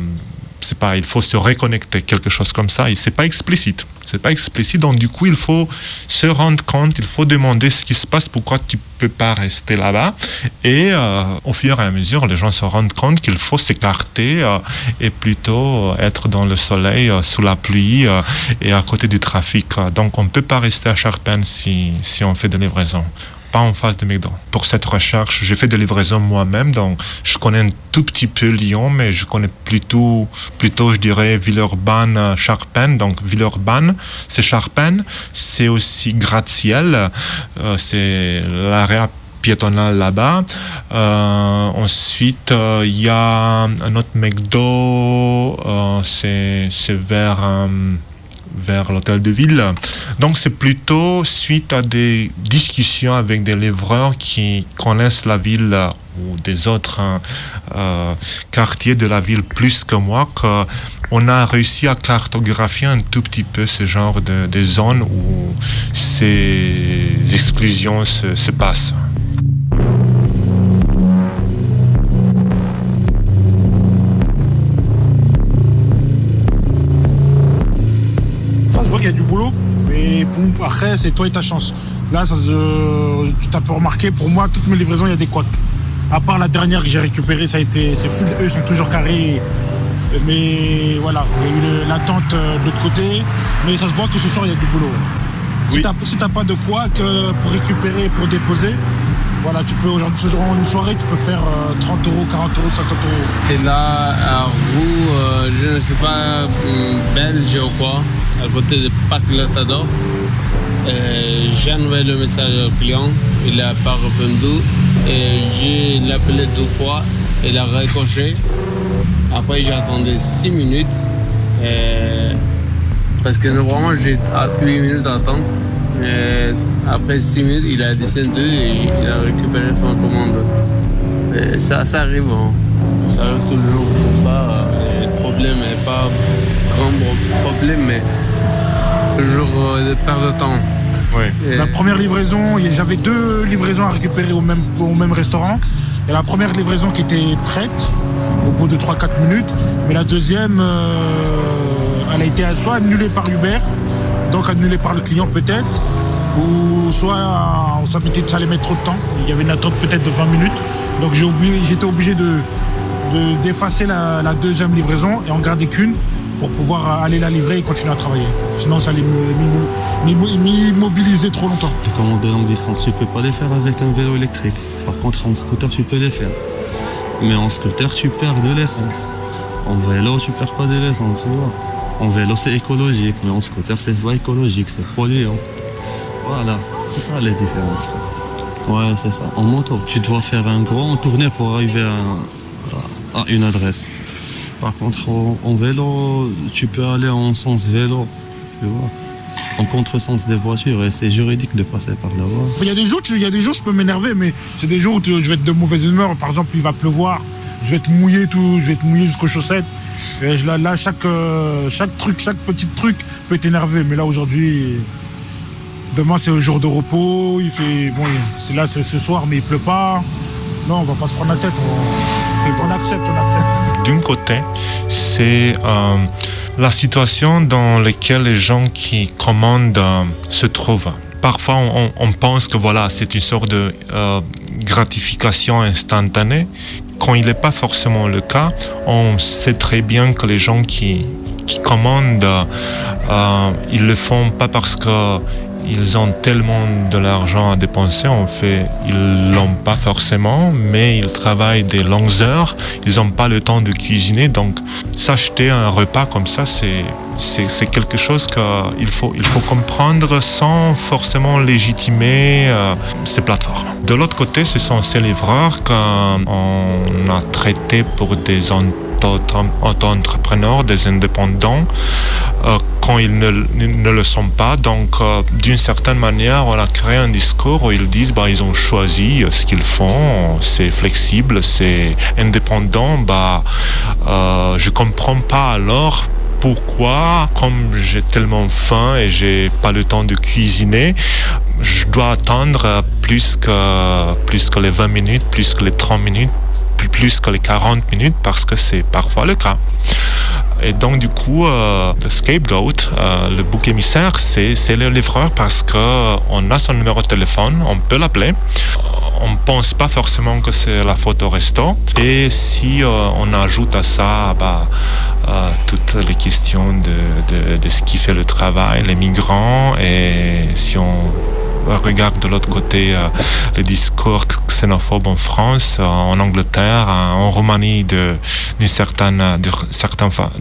c'est pas, il faut se reconnecter, quelque chose comme ça. Et c'est pas explicite. C'est pas explicite. Donc du coup, il faut se rendre compte, il faut demander ce qui se passe, pourquoi tu peux pas rester là-bas. Et euh, au fur et à mesure, les gens se rendent compte qu'il faut s'écarter euh, et plutôt euh, être dans le soleil, sous la pluie et à côté du trafic. Donc on peut pas rester à Charpennes si, si on fait des livraisons pas en face de McDo. Pour cette recherche, j'ai fait des livraisons moi-même, donc je connais un tout petit peu Lyon, mais je connais plutôt, plutôt je dirais, Villeurbanne, euh, Charpennes. Donc Villeurbanne, c'est Charpennes, c'est aussi Gratte-Ciel, euh, c'est l'area piétonale là-bas. Euh, ensuite, euh, il y a un autre McDo, c'est c'est vers... vers l'hôtel de ville. Donc c'est plutôt suite à des discussions avec des livreurs qui connaissent la ville euh, ou des autres hein, euh, quartiers de la ville plus que moi qu'on a réussi à cartographier un tout petit peu ce genre de, zones où ces exclusions se passent. Mais pour- après, c'est toi et ta chance. Là, ça, se- tu t'as pu remarquer, pour moi, toutes mes livraisons, il y a des couacs. À part la dernière que j'ai récupérée, ça a été, c'est fou, eux sont toujours carrés. Mais voilà, il y a eu l'attente euh, de l'autre côté, mais ça se voit que ce soir, il y a du boulot. Si t'as si pas de couac euh, pour récupérer, pour déposer, voilà, tu peux aujourd'hui, ce jour, une soirée, tu peux faire euh, 30 euros, 40 euros, 50 euros. Et là, à Roux, euh, je ne sais pas, belge ou quoi, à côté de Pac Latador. J'ai envoyé le message au client, il n'a pas répondu. J'ai appelé deux fois, il a raccroché. Après, j'ai attendu 6 minutes. parce que normalement, j'ai 8 minutes à attendre. Et après 6 minutes, il a descendu et il a récupéré son commande. Ça, ça arrive. hein. Ça arrive toujours comme ça. Le problème n'est pas grand pro- problème, mais toujours euh, de perte de temps. La première livraison, j'avais deux livraisons à récupérer au même, au même restaurant. Et la première livraison qui était prête au bout de 3-4 minutes. Mais la deuxième, euh, elle a été soit annulée par Uber, donc annulée par le client peut-être, ou soit ça, mettait- ça allait mettre trop de temps. Il y avait une attente peut-être de 20 minutes. Donc j'ai oublié- j'étais obligé de, de- d'effacer la, la deuxième livraison et en garder qu'une pour pouvoir aller la livrer et continuer à travailler. Sinon ça allait m'immobiliser trop longtemps. Les commandes de longue distance, tu peux pas les faire avec un vélo électrique. Par contre, en scooter, tu peux les faire. Mais en scooter, tu perds de l'essence. En vélo, tu perds pas de l'essence. En vélo, c'est écologique, mais en scooter, c'est pas écologique, c'est polluant. Voilà, c'est ça les différences. Ouais, c'est ça. En moto, tu dois faire un grand tournée pour arriver à une adresse. Par contre, en, vélo, tu peux aller en sens vélo, tu vois. En contresens des voitures, et c'est juridique de passer par là-bas. Il y a des jours, il y a des jours, je peux m'énerver, mais c'est des jours où je vais être de mauvaise humeur. Par exemple, il va pleuvoir, je vais être mouillé tout, je vais être mouillé jusqu'aux chaussettes. Et là, là, chaque, euh, chaque truc, chaque petit truc peut t'énerver. Mais là, aujourd'hui, demain, c'est le jour de repos. Il fait, bon, c'est là, ce soir, mais il pleut pas. Non, on va pas se prendre la tête. On accepte, on accepte. D'un côté, c'est euh, la situation dans laquelle les gens qui commandent euh, se trouvent. Parfois, on, pense que voilà, c'est une sorte de euh, gratification instantanée. Quand il n'est pas forcément le cas, on sait très bien que les gens qui, qui commandent, ils le font pas parce que ils ont tellement de l'argent à dépenser, en fait, ils l'ont pas forcément, mais ils travaillent des longues heures, ils n'ont pas le temps de cuisiner, donc s'acheter un repas comme ça, c'est quelque chose qu'il faut, il faut comprendre sans forcément légitimer euh, ces plateformes. De l'autre côté, ce sont ces livreurs qu'on a traités pour des auto- auto-entrepreneurs, des indépendants, euh, quand ils ne, le sont pas. Donc, euh, d'une certaine manière, on a créé un discours où ils disent bah, ils ont choisi ce qu'ils font, c'est flexible, c'est indépendant. Bah, euh, je comprends pas alors pourquoi, comme j'ai tellement faim et j'ai pas le temps de cuisiner, je dois attendre plus que, plus que les 20 minutes, plus que les 30 minutes, plus- que les 40 minutes, parce que c'est parfois le cas. Et donc, du coup, euh, le scapegoat, euh, le bouc émissaire, c'est c'est le livreur parce qu'on a son numéro de téléphone, on peut l'appeler. On pense pas forcément que c'est la faute au resto. Et si euh, on ajoute à ça bah, euh, toutes les questions de, de ce qui fait le travail, les migrants, et si on regarde de l'autre côté euh, le discours xénophobe en France, euh, en Angleterre, euh, en Roumanie de- d'une certaine,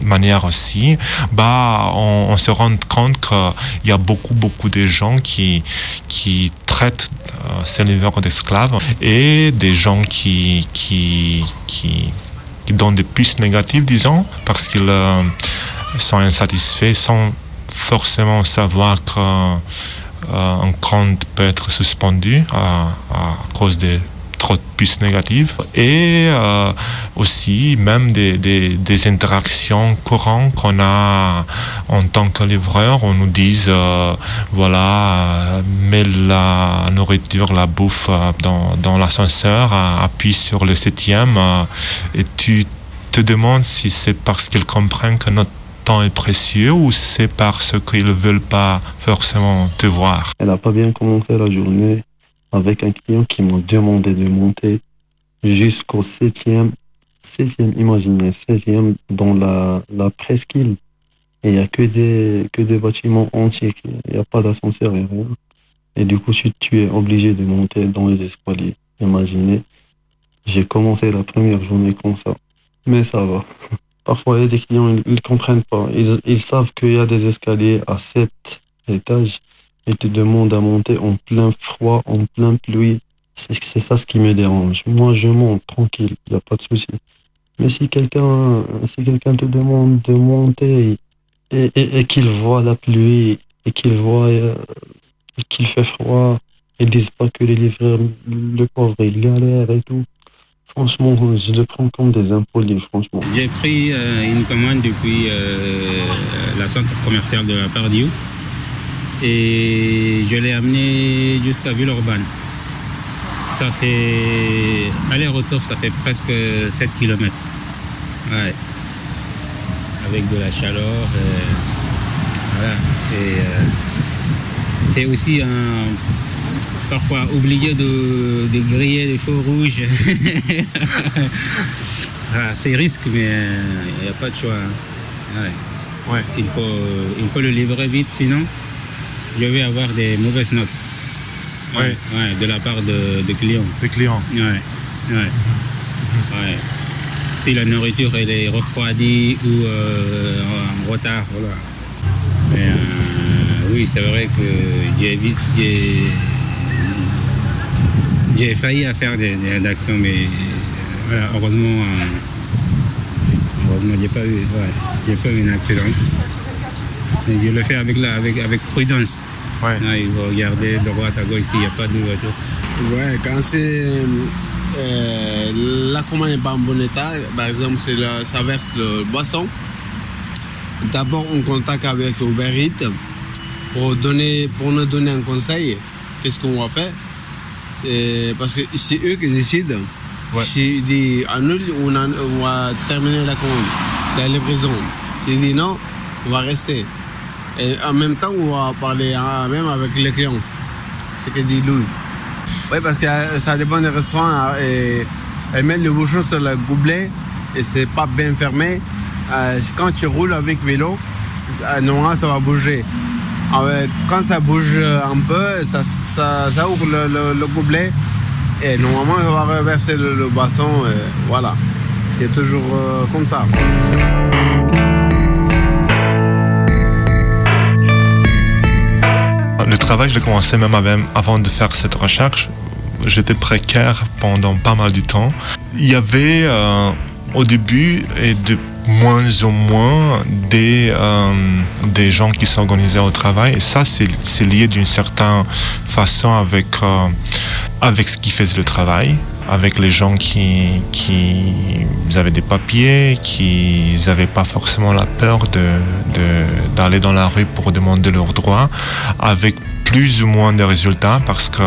manière aussi, bah, on, se rend compte qu'il y a beaucoup, beaucoup de gens qui, qui traitent euh, ces livreurs d'esclaves et des gens qui, qui, qui, qui donnent des puces négatives, disons, parce qu'ils sont insatisfaits sans forcément savoir que un compte peut être suspendu à, à cause de trop de puces négatives. Et euh, aussi même des, des, des interactions courantes qu'on a en tant que livreur. On nous euh, voilà euh, mets la nourriture la bouffe euh, dans, dans l'ascenseur euh, appuie sur le septième euh, et tu te demandes si c'est parce qu'ils comprennent que notre est précieux ou c'est parce qu'ils ne veulent pas forcément te voir? Elle n'a pas bien commencé la journée avec un client qui m'a demandé de monter jusqu'au septième, septième, imaginez, septième dans la, presqu'île. Et il n'y a que des, que des bâtiments entiers, il n'y a pas d'ascenseur, a rien. Et du coup, tu es obligé de monter dans les escaliers. Imaginez, j'ai commencé la première journée comme ça. Mais ça va. Parfois, des clients, ils ne comprennent pas. Ils, savent qu'il y a des escaliers à sept étages et te demandent à monter en plein froid, en plein pluie. C'est ça ce qui me dérange. Moi, je monte tranquille, il n'y a pas de souci. Mais si quelqu'un si quelqu'un te demande de monter et qu'il voit la pluie et qu'il voit euh, qu'il fait froid, ils disent pas que les livreurs, le pauvre, il galère et tout. Franchement, je le prends comme des impolis, franchement. J'ai pris euh, une commande depuis euh, la centre commerciale de la Pardieu et je l'ai amené jusqu'à Villeurbanne. Ça fait aller-retour, ça fait presque 7 km. Ouais. Avec de la chaleur. euh, voilà. C'est aussi un parfois oublier de, de griller les feux rouges. Ah, c'est risque, mais il n'y a pas de choix. hein. Ouais. Il, faut, il faut le livrer vite, sinon je vais avoir des mauvaises notes. Ouais. ouais, de la part de, de clients. Des clients. Ouais. Ouais. Si la nourriture elle est refroidie ou euh, en retard, voilà. Mais euh, oui, c'est vrai que j'ai vite, j'ai, failli à faire des, des rédactions, mais euh, voilà, heureusement, euh, heureusement, j'ai pas eu, ouais, pas eu un accident. Et je le fais avec, la, avec, avec prudence. Ouais. Là, il faut regarder de droite à gauche s'il n'y a pas de voiture. Ouais, quand c'est euh, la commande n'est pas en bon état, par exemple, ça verse le boisson. D'abord, on contacte avec Uber Eats pour, donner, pour nous donner un conseil. Qu'est-ce qu'on va faire Et Parce que c'est eux qui décident. S'ils disent annule, on, an- on va terminer la commande, la livraison. S'ils disent non, on va rester. Et en même temps, on va parler hein, même avec les clients. Ce que dit Louis. Oui, parce que euh, ça dépend des restaurants. hein, Et elles mettent le bouchon sur le gobelet et c'est pas bien fermé. Euh, quand tu roules avec vélo, normalement ça va bouger. Ah quand ça bouge un peu, ça, ouvre le, le- le gobelet et normalement ça va reverser le, le boisson. et voilà. C'est toujours euh, comme ça. Le travail, je l'ai commencé même av- avant de faire cette recherche. J'étais précaire pendant pas mal de temps. Il y avait euh, au début et de moins en moins des, euh, des gens qui s'organisaient au travail. Et ça, c'est lié d'une certaine façon avec, euh, avec ce qui faisait le travail, avec les gens qui, qui avaient des papiers, qui n'avaient pas forcément la peur de- de- d'aller dans la rue pour demander leurs droits, avec plus ou moins de résultats parce que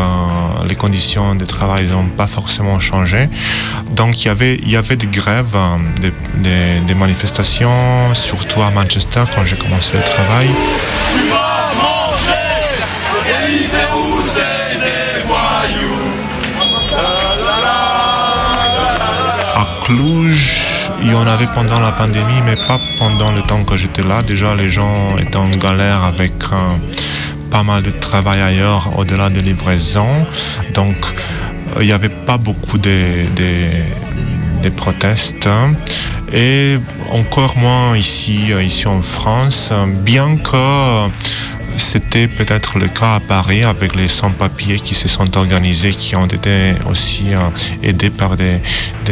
les conditions de travail n'ont pas forcément changé. Donc il y avait, il y avait des grèves, euh, des, des- des manifestations, surtout à Manchester quand j'ai commencé le travail. À Cluj, il y en avait pendant la pandémie, mais pas pendant le temps que j'étais là. Déjà, les gens étaient en galère avec euh, pas mal de travail ailleurs, au-delà des livraisons. Donc, euh, il n'y avait pas beaucoup de, de- protestes. Et encore moins ici, euh, ici en France, bien que c'était peut-être le cas à Paris avec les sans-papiers qui se sont organisés, qui ont été aussi euh, aidés par des,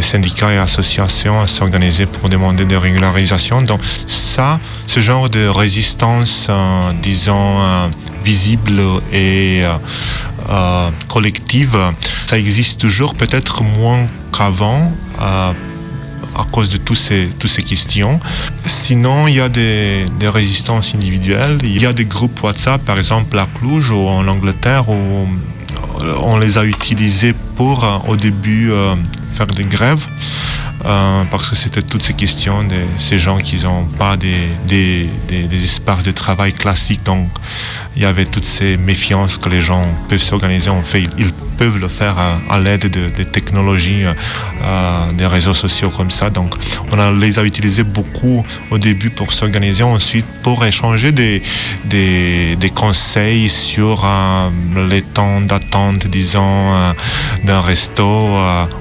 syndicats et associations à s'organiser pour demander des régularisations. Donc ça, ce genre de résistance, euh, disons, euh, visible et collective, ça existe toujours, peut-être moins qu'avant. Euh, à cause de tous ces, toutes ces questions. Sinon, il y a des, résistances individuelles. Il y a des groupes WhatsApp, par exemple à Cluj ou en Angleterre, où on les a utilisés pour, euh, au début, euh, faire des grèves. euh, parce que c'était toutes ces questions de ces gens qui n'ont pas des, des, espaces de travail classiques. Donc, il y avait toutes ces méfiances que les gens peuvent s'organiser. En fait, ils peuvent le faire à, à l'aide de, des technologies, euh, euh, des réseaux sociaux comme ça. Donc, on les a utilisés beaucoup au début pour s'organiser, ensuite pour échanger des, des, conseils sur euh, les temps d'attente, disons, d'un resto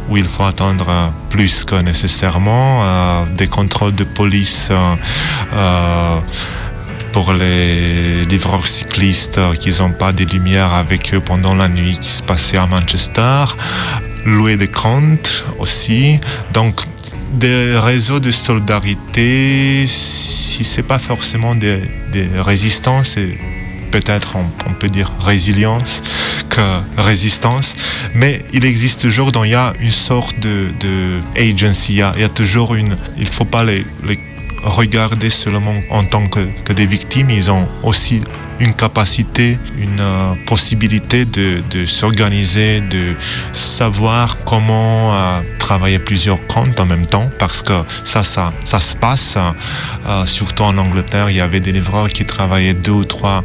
où il faut attendre plus que nécessairement, des contrôles de police. Pour les livreurs cyclistes qui n'ont pas de lumière avec eux pendant la nuit qui se passait à Manchester, louer des comptes aussi. Donc des réseaux de solidarité, si c'est pas forcément des, résistances, c'est peut-être on, peut dire résilience que résistance, mais il existe toujours, donc il y a une sorte de, de agency, il y, a, toujours une, il faut pas les regardés seulement en tant que, des victimes, ils ont aussi une capacité, une euh, possibilité de, de s'organiser, de savoir comment euh, travailler plusieurs comptes en même temps, parce que ça, ça, ça se passe. Euh, surtout en Angleterre, il y avait des livreurs qui travaillaient deux ou trois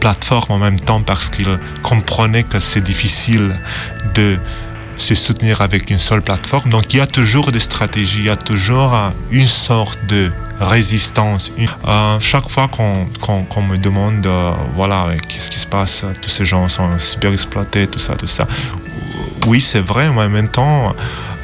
plateformes en même temps parce qu'ils comprenaient que c'est difficile de se soutenir avec une seule plateforme. Donc il y a toujours des stratégies, il y a toujours euh, une sorte de résistance. Euh, chaque fois qu'on qu'on me demande, euh, voilà, qu'est-ce qui se passe, tous ces gens sont super exploités, tout ça, tout ça. Oui, c'est vrai, mais en même temps,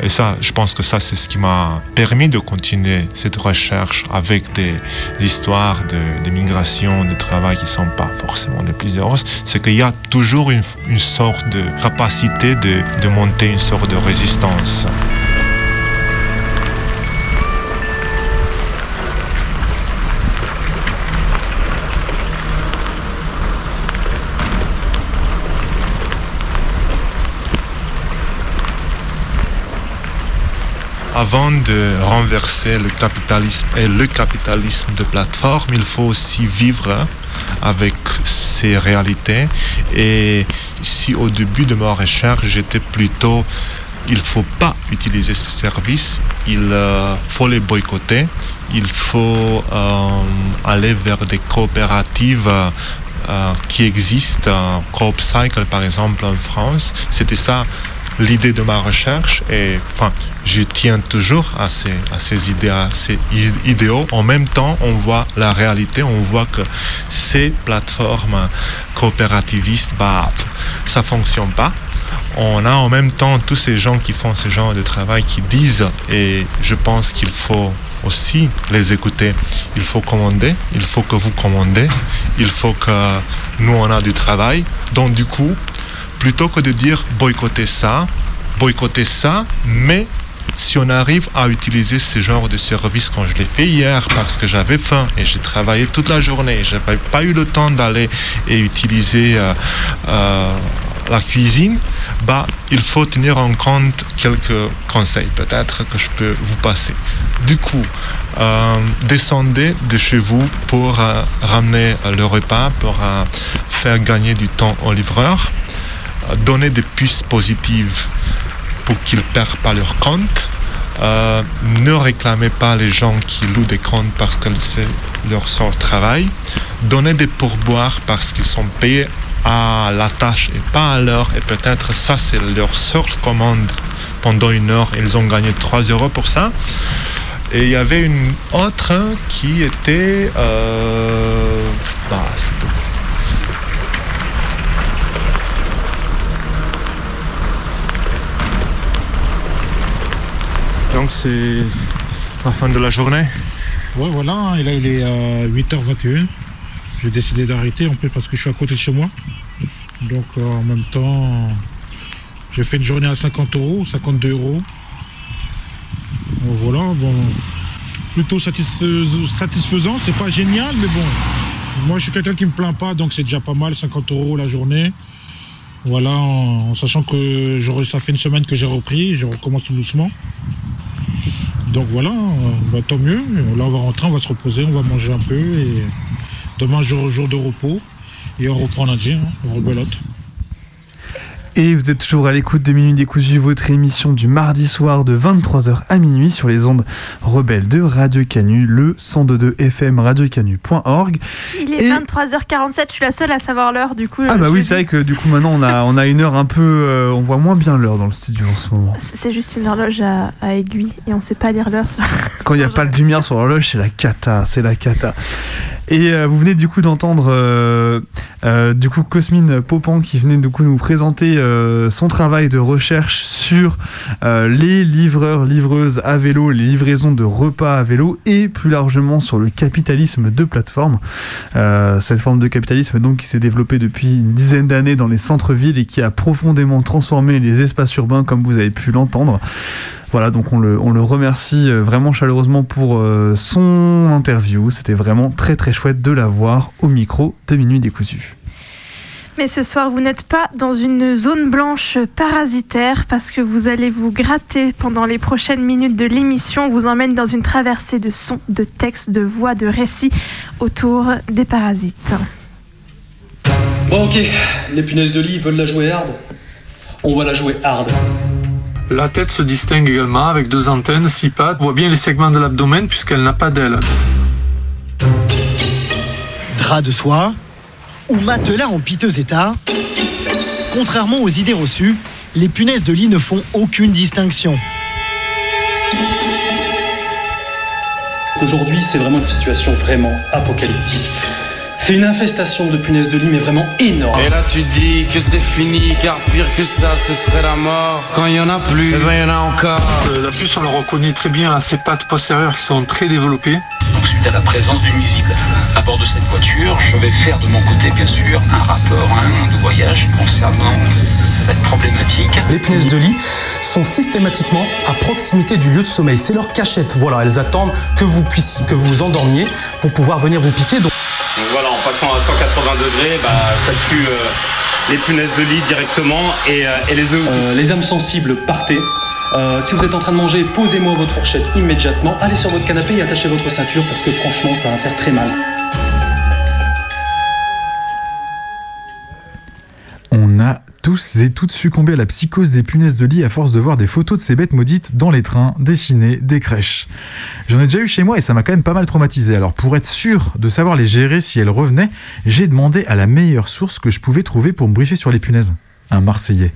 et ça, je pense que ça, c'est ce qui m'a permis de continuer cette recherche avec des, histoires de, migration, de travail qui ne sont pas forcément les plus heureuses. C'est qu'il y a toujours une, sorte de capacité de monter une sorte de résistance. Avant de renverser le capitalisme et le capitalisme de plateforme, il faut aussi vivre avec ces réalités. Et si au début de ma recherche, j'étais plutôt il ne faut pas utiliser ces services, il euh, faut les boycotter, il faut euh, aller vers des coopératives euh, qui existent, Coop Cycle par exemple en France. C'était ça l'idée de ma recherche et enfin, je tiens toujours à ces, à ces idées, à ces idéaux. En même temps, on voit la réalité, on voit que ces plateformes coopérativistes, bah, ça fonctionne pas. On a en même temps tous ces gens qui font ce genre de travail qui disent, et je pense qu'il faut aussi les écouter. Il faut commander, il faut que vous commandez, il faut que nous on a du travail. Donc du coup, plutôt que de dire boycotter ça, boycotter ça, mais si on arrive à utiliser ce genre de service quand je l'ai fait hier parce que j'avais faim et j'ai travaillé toute la journée, je n'avais pas eu le temps d'aller et utiliser euh, euh, la cuisine, bah, il faut tenir en compte quelques conseils peut-être que je peux vous passer. Du coup, euh, descendez de chez vous pour ramener le repas, pour faire gagner du temps au livreur donner des puces positives pour qu'ils ne perdent pas leur compte. Euh, ne réclamez pas les gens qui louent des comptes parce que c'est leur de travail. Donnez des pourboires parce qu'ils sont payés à la tâche et pas à l'heure. Et peut-être ça, c'est leur seule commande pendant une heure. Ils ont gagné 3 euros pour ça. Et il y avait une autre qui était... Euh, bah, Donc c'est la fin de la journée Ouais voilà, et là il est à 8h21. J'ai décidé d'arrêter en plus parce que je suis à côté de chez moi. Donc euh, en même temps, j'ai fait une journée à 50 euros, 52 euros. voilà, bon, plutôt satisfaisant, c'est pas génial, mais bon. Moi je suis quelqu'un qui me plaint pas, donc c'est déjà pas mal, 50 euros la journée. Voilà, en, sachant que ça fait une semaine que j'ai repris, je recommence tout doucement. Donc voilà, bah, tant mieux. Là, on va rentrer, on va se reposer, on va manger un peu. Et demain, jour, jour de repos. Et on reprend lundi, hein, on rebelote. Et vous êtes toujours à l'écoute de Minuit Décousu, votre émission du mardi soir de 23h à minuit sur les ondes rebelles de Radio Canu, le 102.2 FM radiocanu.org. Il est 23h47, je suis la seule à savoir l'heure du coup. Ah bah oui, c'est vrai que du coup maintenant on a, on a une heure un peu... Euh, on voit moins bien l'heure dans le studio en ce moment. C'est juste une horloge à, aiguille et on sait pas lire l'heure. Quand il n'y a pas de lumière sur l'horloge, c'est la cata, c'est la cata. Et euh, vous venez du coup d'entendre euh, euh, du coup Cosmine Popan qui venait du coup nous présenter son travail de recherche sur les livreurs, livreuses à vélo, les livraisons de repas à vélo et plus largement sur le capitalisme de plateforme. cette forme de capitalisme donc qui s'est développée depuis une dizaine d'années dans les centres-villes et qui a profondément transformé les espaces urbains comme vous avez pu l'entendre. Voilà, donc on le, remercie euh, vraiment chaleureusement pour euh, son interview. C'était vraiment très très chouette de la voir au micro de Minuit Décousu. Mais ce soir, vous n'êtes pas dans une zone blanche parasitaire parce que vous allez vous gratter pendant les prochaines minutes de l'émission. On vous emmène dans une traversée de sons, de textes, de voix, de récits autour des parasites. Bon ok, les punaises de lit veulent la jouer hard. On va la jouer hard. La tête se distingue également avec deux antennes, six pattes. On voit bien les segments de l'abdomen puisqu'elle n'a pas d'ailes. Drap de soie ou matelas en piteux état, contrairement aux idées reçues, les punaises de lit ne font aucune distinction. Aujourd'hui, c'est vraiment une situation vraiment apocalyptique. C'est une infestation de punaises de lit, mais vraiment énorme. Et là tu dis que c'est fini, car pire que ça, ce serait la mort. Quand il y en a plus, eh ben il y en a encore. Euh, la puce, on la reconnaît très bien à ses pattes postérieures qui sont très développées. Donc suite à la présence du nuisible à bord de cette voiture, je vais faire de mon côté bien sûr un rapport hein, de voyage concernant cette problématique. Les punaises de lit sont systématiquement à proximité du lieu de sommeil. C'est leur cachette. Voilà, elles attendent que vous puissiez, que vous vous endormiez pour pouvoir venir vous piquer. Donc... Donc voilà, en passant à 180 degrés, bah, ça tue euh, les punaises de lit directement et, euh, et les œufs aussi. Euh, les âmes sensibles, partez. Euh, si vous êtes en train de manger, posez-moi votre fourchette immédiatement. Allez sur votre canapé et attachez votre ceinture parce que franchement, ça va faire très mal. On a tous et toutes succombé à la psychose des punaises de lit à force de voir des photos de ces bêtes maudites dans les trains, dessinées, des crèches. J'en ai déjà eu chez moi et ça m'a quand même pas mal traumatisé. Alors pour être sûr de savoir les gérer si elles revenaient, j'ai demandé à la meilleure source que je pouvais trouver pour me briefer sur les punaises. Un Marseillais.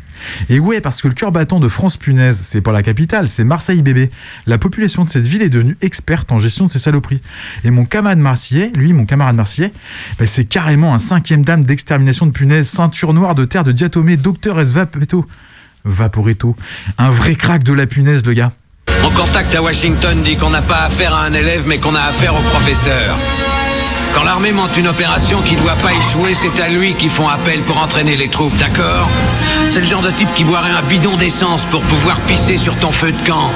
Et ouais, parce que le cœur battant de France Punaise, c'est pas la capitale, c'est Marseille bébé. La population de cette ville est devenue experte en gestion de ces saloperies. Et mon camarade marseillais, lui, mon camarade marseillais, bah, c'est carrément un cinquième dame d'extermination de punaises, ceinture noire de terre de diatomée, docteur S. Vapeto. Vaporetto. Un vrai crack de la punaise, le gars. Mon contact à Washington dit qu'on n'a pas affaire à un élève, mais qu'on a affaire au professeur. Quand l'armée monte une opération qui ne doit pas échouer, c'est à lui qu'ils font appel pour entraîner les troupes, d'accord? C'est le genre de type qui boirait un bidon d'essence pour pouvoir pisser sur ton feu de camp.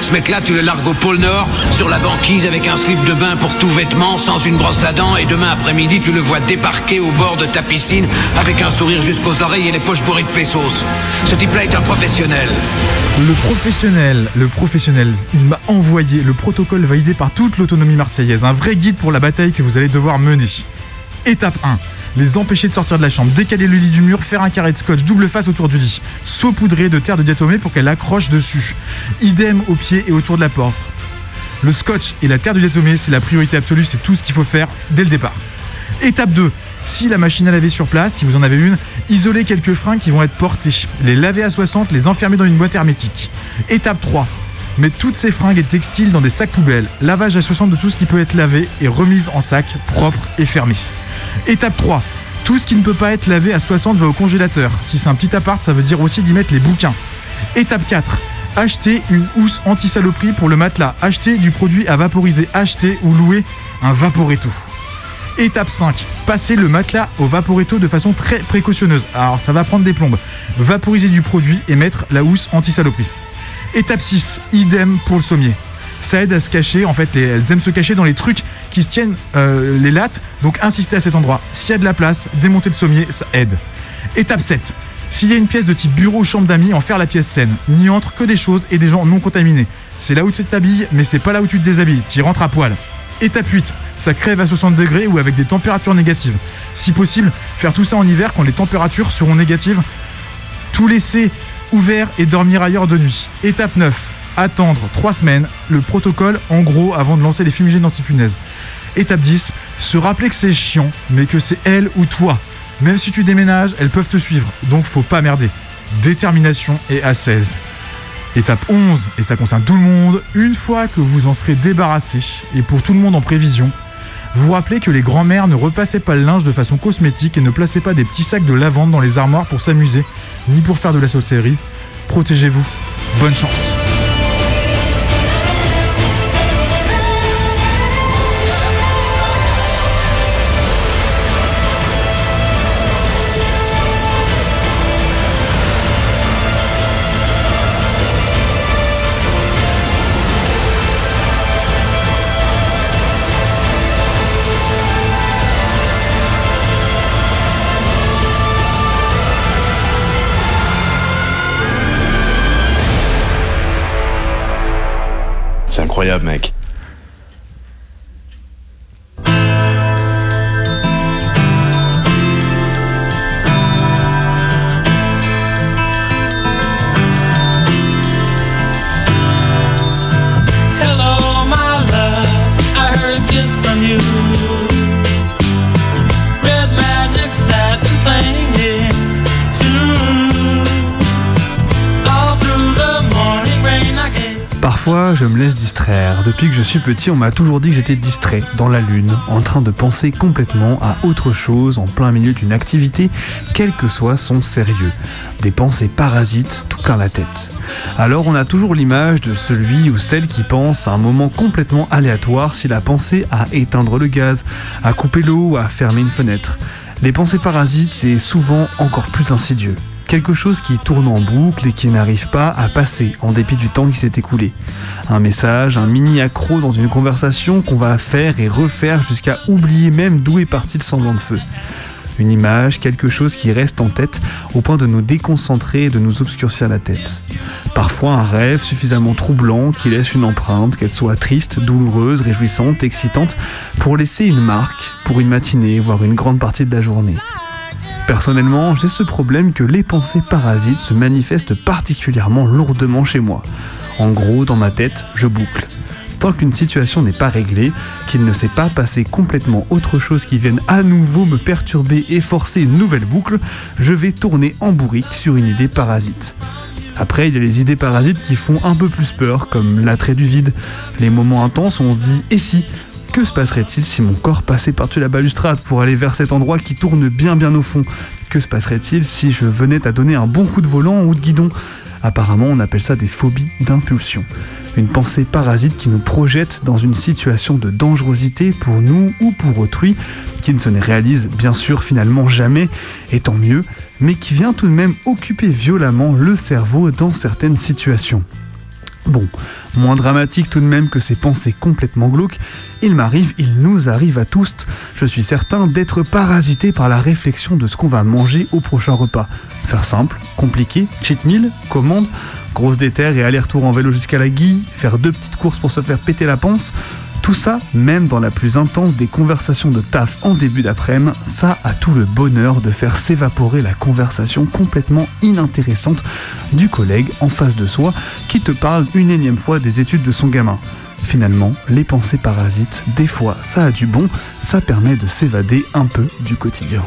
Ce mec-là, tu le largues au pôle Nord, sur la banquise avec un slip de bain pour tout vêtement, sans une brosse à dents, et demain après-midi, tu le vois débarquer au bord de ta piscine avec un sourire jusqu'aux oreilles et les poches bourrées de pesos. Ce type-là est un professionnel. Le professionnel, le professionnel, il m'a envoyé le protocole validé par toute l'autonomie marseillaise, un vrai guide pour la bataille que vous allez devoir mener. Étape 1. Les empêcher de sortir de la chambre, décaler le lit du mur, faire un carré de scotch double face autour du lit, saupoudrer de terre de diatomée pour qu'elle accroche dessus. Idem au pied et autour de la porte. Le scotch et la terre de diatomée, c'est la priorité absolue, c'est tout ce qu'il faut faire dès le départ. Étape 2. Si la machine à laver sur place, si vous en avez une, isolez quelques fringues qui vont être portées. Les laver à 60, les enfermer dans une boîte hermétique. Étape 3. Mettre toutes ces fringues et textiles dans des sacs poubelles. Lavage à 60 de tout ce qui peut être lavé et remise en sac propre et fermé. Étape 3. Tout ce qui ne peut pas être lavé à 60 va au congélateur. Si c'est un petit appart, ça veut dire aussi d'y mettre les bouquins. Étape 4. Acheter une housse anti-saloperie pour le matelas. Acheter du produit à vaporiser. Acheter ou louer un Vaporetto. Étape 5. Passer le matelas au Vaporetto de façon très précautionneuse. Alors ça va prendre des plombes. Vaporiser du produit et mettre la housse anti-saloperie. Étape 6. Idem pour le sommier. Ça aide à se cacher, en fait, les- elles aiment se cacher dans les trucs qui se tiennent euh, les lattes, donc insistez à cet endroit. S'il y a de la place, démonter le sommier, ça aide. Étape 7. S'il y a une pièce de type bureau ou chambre d'amis, en faire la pièce saine. N'y entre que des choses et des gens non contaminés. C'est là où tu t'habilles, mais c'est pas là où tu te déshabilles. Tu rentres à poil. Étape 8. Ça crève à 60 degrés ou avec des températures négatives. Si possible, faire tout ça en hiver quand les températures seront négatives. Tout laisser ouvert et dormir ailleurs de nuit. Étape 9. Attendre 3 semaines. Le protocole, en gros, avant de lancer les fumigènes anti-punaises. Étape 10. Se rappeler que c'est chiant, mais que c'est elle ou toi. Même si tu déménages, elles peuvent te suivre. Donc faut pas merder. Détermination et assaise. Étape 11, et ça concerne tout le monde, une fois que vous en serez débarrassé, et pour tout le monde en prévision, vous rappelez que les grands-mères ne repassaient pas le linge de façon cosmétique et ne plaçaient pas des petits sacs de lavande dans les armoires pour s'amuser, ni pour faire de la sorcellerie. Protégez-vous. Bonne chance. Incroyable, mec. Me laisse distraire. Depuis que je suis petit, on m'a toujours dit que j'étais distrait, dans la lune, en train de penser complètement à autre chose en plein milieu d'une activité, quel que soit son sérieux. Des pensées parasites tout plein la tête. Alors on a toujours l'image de celui ou celle qui pense à un moment complètement aléatoire s'il a pensé à éteindre le gaz, à couper l'eau à fermer une fenêtre. Les pensées parasites, c'est souvent encore plus insidieux. Quelque chose qui tourne en boucle et qui n'arrive pas à passer en dépit du temps qui s'est écoulé. Un message, un mini accro dans une conversation qu'on va faire et refaire jusqu'à oublier même d'où est parti le semblant de feu. Une image, quelque chose qui reste en tête au point de nous déconcentrer et de nous obscurcir la tête. Parfois un rêve suffisamment troublant qui laisse une empreinte, qu'elle soit triste, douloureuse, réjouissante, excitante, pour laisser une marque pour une matinée, voire une grande partie de la journée. Personnellement, j'ai ce problème que les pensées parasites se manifestent particulièrement lourdement chez moi. En gros, dans ma tête, je boucle. Tant qu'une situation n'est pas réglée, qu'il ne s'est pas passé complètement autre chose qui vienne à nouveau me perturber et forcer une nouvelle boucle, je vais tourner en bourrique sur une idée parasite. Après, il y a les idées parasites qui font un peu plus peur, comme l'attrait du vide, les moments intenses où on se dit et si? Que se passerait-il si mon corps passait par-dessus la balustrade pour aller vers cet endroit qui tourne bien bien au fond? Que se passerait-il si je venais à donner un bon coup de volant ou de guidon? Apparemment, on appelle ça des phobies d'impulsion. Une pensée parasite qui nous projette dans une situation de dangerosité pour nous ou pour autrui, qui ne se réalise bien sûr finalement jamais, et tant mieux, mais qui vient tout de même occuper violemment le cerveau dans certaines situations. Bon, moins dramatique tout de même que ces pensées complètement glauques, il m'arrive, il nous arrive à tous, je suis certain, d'être parasité par la réflexion de ce qu'on va manger au prochain repas. Faire simple, compliqué, cheat meal, commande, grosse déterre et aller-retour en vélo jusqu'à la guille, faire deux petites courses pour se faire péter la panse. Tout ça, même dans la plus intense des conversations de taf en début d'après-midi, ça a tout le bonheur de faire s'évaporer la conversation complètement inintéressante du collègue en face de soi qui te parle une énième fois des études de son gamin. Finalement, les pensées parasites, des fois, ça a du bon, ça permet de s'évader un peu du quotidien.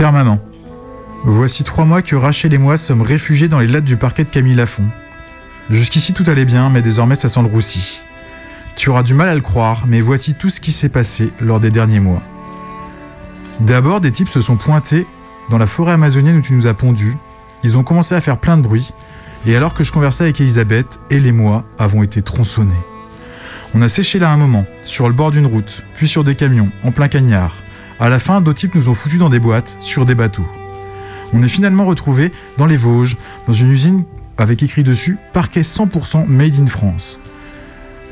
Chère maman, voici trois mois que Rachel et moi sommes réfugiés dans les lattes du parquet de Camille Lafont. Jusqu'ici tout allait bien, mais désormais ça sent le roussi. Tu auras du mal à le croire, mais voici tout ce qui s'est passé lors des derniers mois. D'abord, des types se sont pointés dans la forêt amazonienne où tu nous as pondu. Ils ont commencé à faire plein de bruit, et alors que je conversais avec Elisabeth, elle et moi avons été tronçonnés. On a séché là un moment, sur le bord d'une route, puis sur des camions, en plein cagnard. À la fin, d'autres types nous ont foutus dans des boîtes, sur des bateaux. On est finalement retrouvés dans les Vosges, dans une usine avec écrit dessus Parquet 100% Made in France.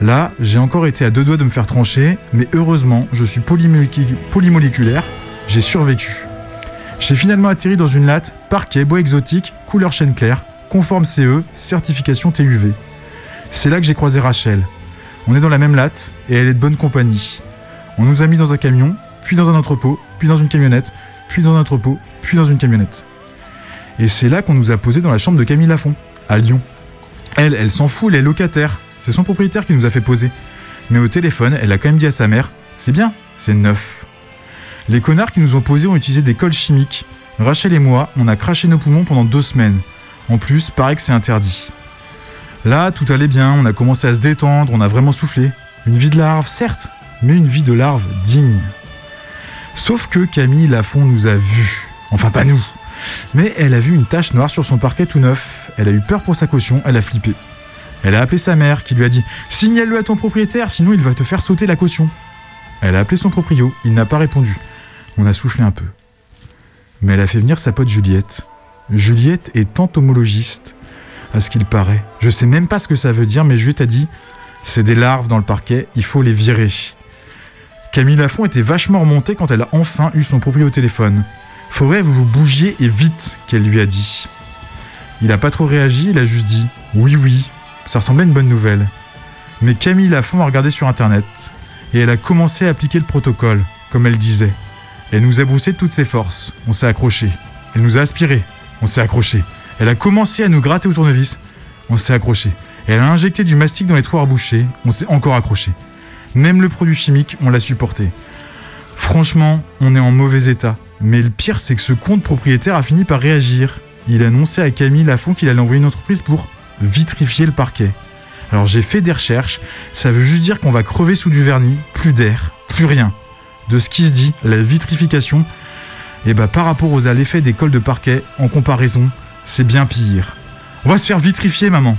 Là, j'ai encore été à deux doigts de me faire trancher, mais heureusement, je suis polymolécu- polymoléculaire, j'ai survécu. J'ai finalement atterri dans une latte, parquet, bois exotique, couleur chêne clair, conforme CE, certification TUV. C'est là que j'ai croisé Rachel. On est dans la même latte et elle est de bonne compagnie. On nous a mis dans un camion, puis dans un entrepôt, puis dans une camionnette, puis dans un entrepôt, puis dans une camionnette. Et c'est là qu'on nous a posé dans la chambre de Camille Lafont, à Lyon. Elle, elle s'en fout, elle est locataire. C'est son propriétaire qui nous a fait poser. Mais au téléphone, elle a quand même dit à sa mère C'est bien, c'est neuf. Les connards qui nous ont posé ont utilisé des cols chimiques. Rachel et moi, on a craché nos poumons pendant deux semaines. En plus, paraît que c'est interdit. Là, tout allait bien, on a commencé à se détendre, on a vraiment soufflé. Une vie de larve, certes, mais une vie de larve digne. Sauf que Camille Lafont nous a vus. Enfin, pas nous. Mais elle a vu une tache noire sur son parquet tout neuf. Elle a eu peur pour sa caution, elle a flippé. Elle a appelé sa mère qui lui a dit Signale-le à ton propriétaire, sinon il va te faire sauter la caution. Elle a appelé son proprio, il n'a pas répondu. On a soufflé un peu. Mais elle a fait venir sa pote Juliette. Juliette est entomologiste, à ce qu'il paraît. Je sais même pas ce que ça veut dire, mais Juliette a dit c'est des larves dans le parquet, il faut les virer. Camille Lafont était vachement remontée quand elle a enfin eu son proprio au téléphone. Faudrait que vous vous bougiez et vite, qu'elle lui a dit. Il a pas trop réagi, il a juste dit oui, oui. Ça ressemblait à une bonne nouvelle. Mais Camille Lafont a regardé sur internet et elle a commencé à appliquer le protocole, comme elle disait. Elle nous a broussé toutes ses forces, on s'est accroché. Elle nous a aspiré, on s'est accroché. Elle a commencé à nous gratter au tournevis, on s'est accroché. Elle a injecté du mastic dans les trous à on s'est encore accroché. Même le produit chimique, on l'a supporté. Franchement, on est en mauvais état. Mais le pire, c'est que ce compte propriétaire a fini par réagir. Il a annoncé à Camille Lafont qu'il allait envoyer une entreprise pour vitrifier le parquet. Alors j'ai fait des recherches, ça veut juste dire qu'on va crever sous du vernis, plus d'air, plus rien. De ce qui se dit, la vitrification, et bah par rapport aux à l'effet des cols de parquet, en comparaison, c'est bien pire. On va se faire vitrifier, maman.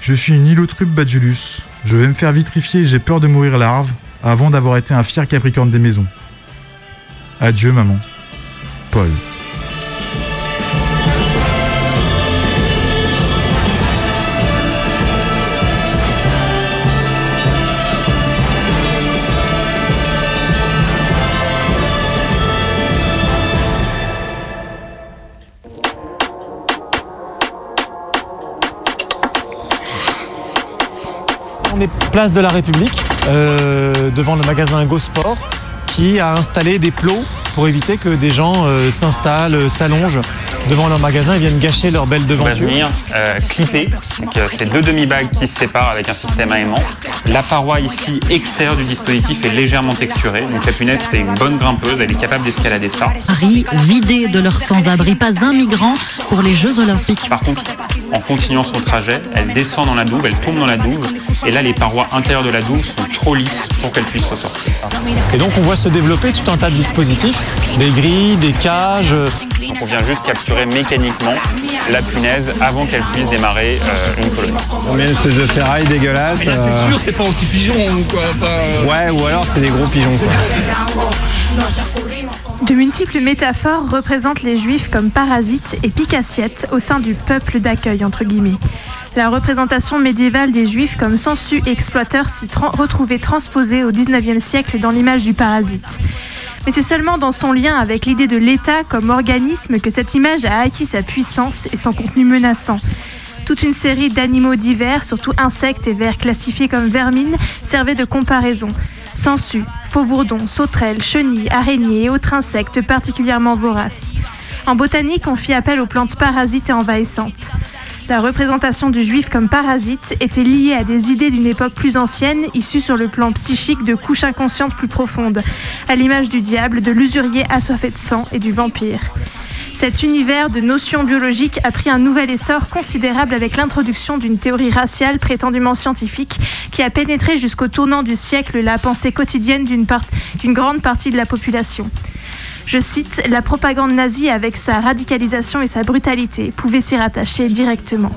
Je suis une Ilotrupe badulus. Je vais me faire vitrifier et j'ai peur de mourir larve avant d'avoir été un fier capricorne des maisons. Adieu, maman. Paul. On est place de la République, euh, devant le magasin GoSport, qui a installé des plots pour éviter que des gens euh, s'installent, euh, s'allongent devant leur magasin et viennent gâcher leur belle On va devanture. venir euh, clipper, donc euh, c'est deux demi-bagues qui se séparent avec un système aimant. La paroi ici extérieure du dispositif est légèrement texturée, donc la punaise c'est une bonne grimpeuse, elle est capable d'escalader ça. Paris, vidé de leurs sans-abri, pas un migrant pour les Jeux Olympiques. Par contre, en continuant son trajet, elle descend dans la douve, elle tombe dans la douve, et là les parois intérieures de la douve sont trop lisses pour qu'elle puisse ressortir. Et donc on voit se développer tout un tas de dispositifs, des grilles, des cages. euh, Donc on vient juste capturer mécaniquement la punaise avant qu'elle puisse démarrer euh, une colonie. On met une espèce de ferraille dégueulasse. Mais là, c'est euh, sûr, c'est pas un petit pigeon ou quoi. pas- Ouais, ou alors c'est des gros pigeons. quoi. De multiples métaphores représentent les juifs comme parasites et picassiettes au sein du peuple d'accueil, entre guillemets. La représentation médiévale des juifs comme sensus et exploiteurs s'est tran- retrouvée transposée au XIXe siècle dans l'image du parasite. Mais c'est seulement dans son lien avec l'idée de l'État comme organisme que cette image a acquis sa puissance et son contenu menaçant. Toute une série d'animaux divers, surtout insectes et vers classifiés comme vermines, servaient de comparaison. Sangsues, faux-bourdons, sauterelles, chenilles, araignées et autres insectes particulièrement voraces. En botanique, on fit appel aux plantes parasites et envahissantes. La représentation du juif comme parasite était liée à des idées d'une époque plus ancienne, issues sur le plan psychique de couches inconscientes plus profondes, à l'image du diable, de l'usurier assoiffé de sang et du vampire. Cet univers de notions biologiques a pris un nouvel essor considérable avec l'introduction d'une théorie raciale prétendument scientifique qui a pénétré jusqu'au tournant du siècle la pensée quotidienne d'une grande partie de la population. Je cite, La propagande nazie, avec sa radicalisation et sa brutalité, pouvait s'y rattacher directement.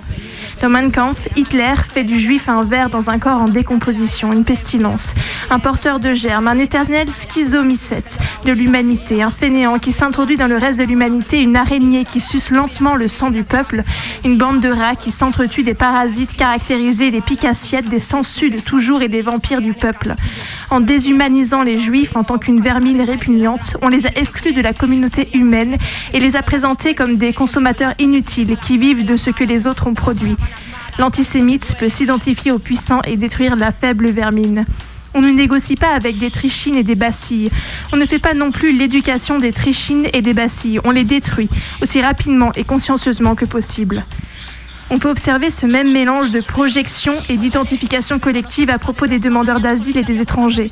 Dans Mein Kampf, Hitler fait du juif un ver dans un corps en décomposition, une pestilence, un porteur de germes, un éternel schizomycète de l'humanité, un fainéant qui s'introduit dans le reste de l'humanité, une araignée qui suce lentement le sang du peuple, une bande de rats qui s'entretuent des parasites caractérisés, des picassiettes, des sangsues de toujours et des vampires du peuple. En déshumanisant les juifs en tant qu'une vermine répugnante, on les a exclus de la communauté humaine et les a présentés comme des consommateurs inutiles qui vivent de ce que les autres ont produit. L'antisémite peut s'identifier aux puissants et détruire la faible vermine. On ne négocie pas avec des trichines et des bacilles. On ne fait pas non plus l'éducation des trichines et des bacilles. On les détruit aussi rapidement et consciencieusement que possible. On peut observer ce même mélange de projection et d'identification collective à propos des demandeurs d'asile et des étrangers.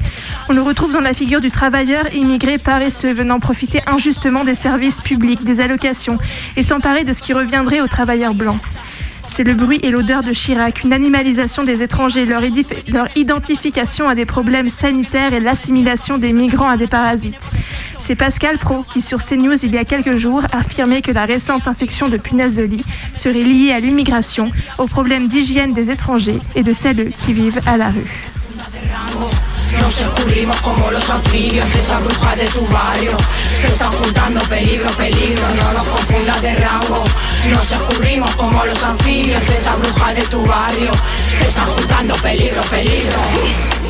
On le retrouve dans la figure du travailleur immigré paresseux venant profiter injustement des services publics, des allocations, et s'emparer de ce qui reviendrait aux travailleurs blancs. C'est le bruit et l'odeur de Chirac, une animalisation des étrangers, leur, identification à des problèmes sanitaires et l'assimilation des migrants à des parasites. C'est Pascal Pro qui, sur CNews il y a quelques jours, affirmait que la récente infection de punaise de lit serait liée à l'immigration, aux problèmes d'hygiène des étrangers et de celles qui vivent à la rue. Nos escurrimos como los anfibios, esa bruja de tu barrio. Se están juntando peligro, peligro, no nos confundas de rango. Nos escurrimos como los anfibios, esa bruja de tu barrio. Se están juntando peligro, peligro.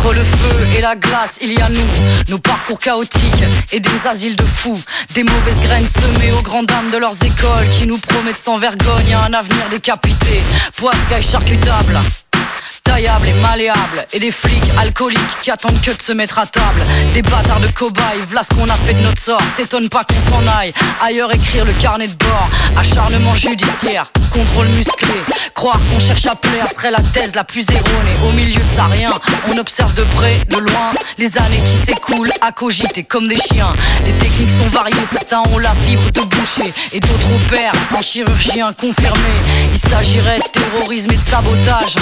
Entre le feu et la glace, il y a nous, nos parcours chaotiques et des asiles de fous, des mauvaises graines semées aux grandes dames de leurs écoles qui nous promettent sans vergogne un avenir décapité, poisca et charcutable. Taillable et malléable. Et des flics alcooliques qui attendent que de se mettre à table. Des bâtards de cobayes, voilà ce qu'on a fait de notre sort. T'étonne pas qu'on s'en aille. Ailleurs écrire le carnet de bord. Acharnement judiciaire Contrôle musclé. Croire qu'on cherche à plaire serait la thèse la plus erronée. Au milieu de ça rien. On observe de près, de loin Les années qui s'écoulent. À cogiter comme des chiens. Les techniques sont variées. Certains ont la fibre de boucher. Et d'autres opèrent en chirurgien confirmé. Il s'agirait de terrorisme et de sabotage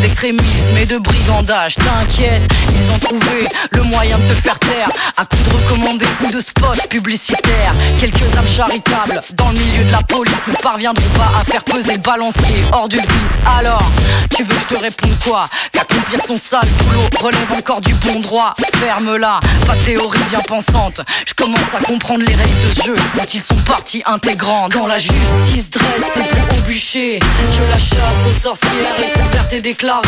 D'extrémisme et de brigandage T'inquiète, ils ont trouvé le moyen de te faire taire. À coups de recommandés ou de spots publicitaires. Quelques âmes charitables dans le milieu de la police Ne parviendront pas à faire peser le balancier hors du vice. Alors, tu veux que je te réponde quoi? Qu'accomplir son sale boulot relève encore du bon droit. Ferme-la, pas de théorie bien pensante. Je commence à comprendre les règles de ce jeu Dont ils sont partie intégrante. Quand la justice dresse ses plus hauts bûchers Que la chasse aux sorcières est ouverte et déclarée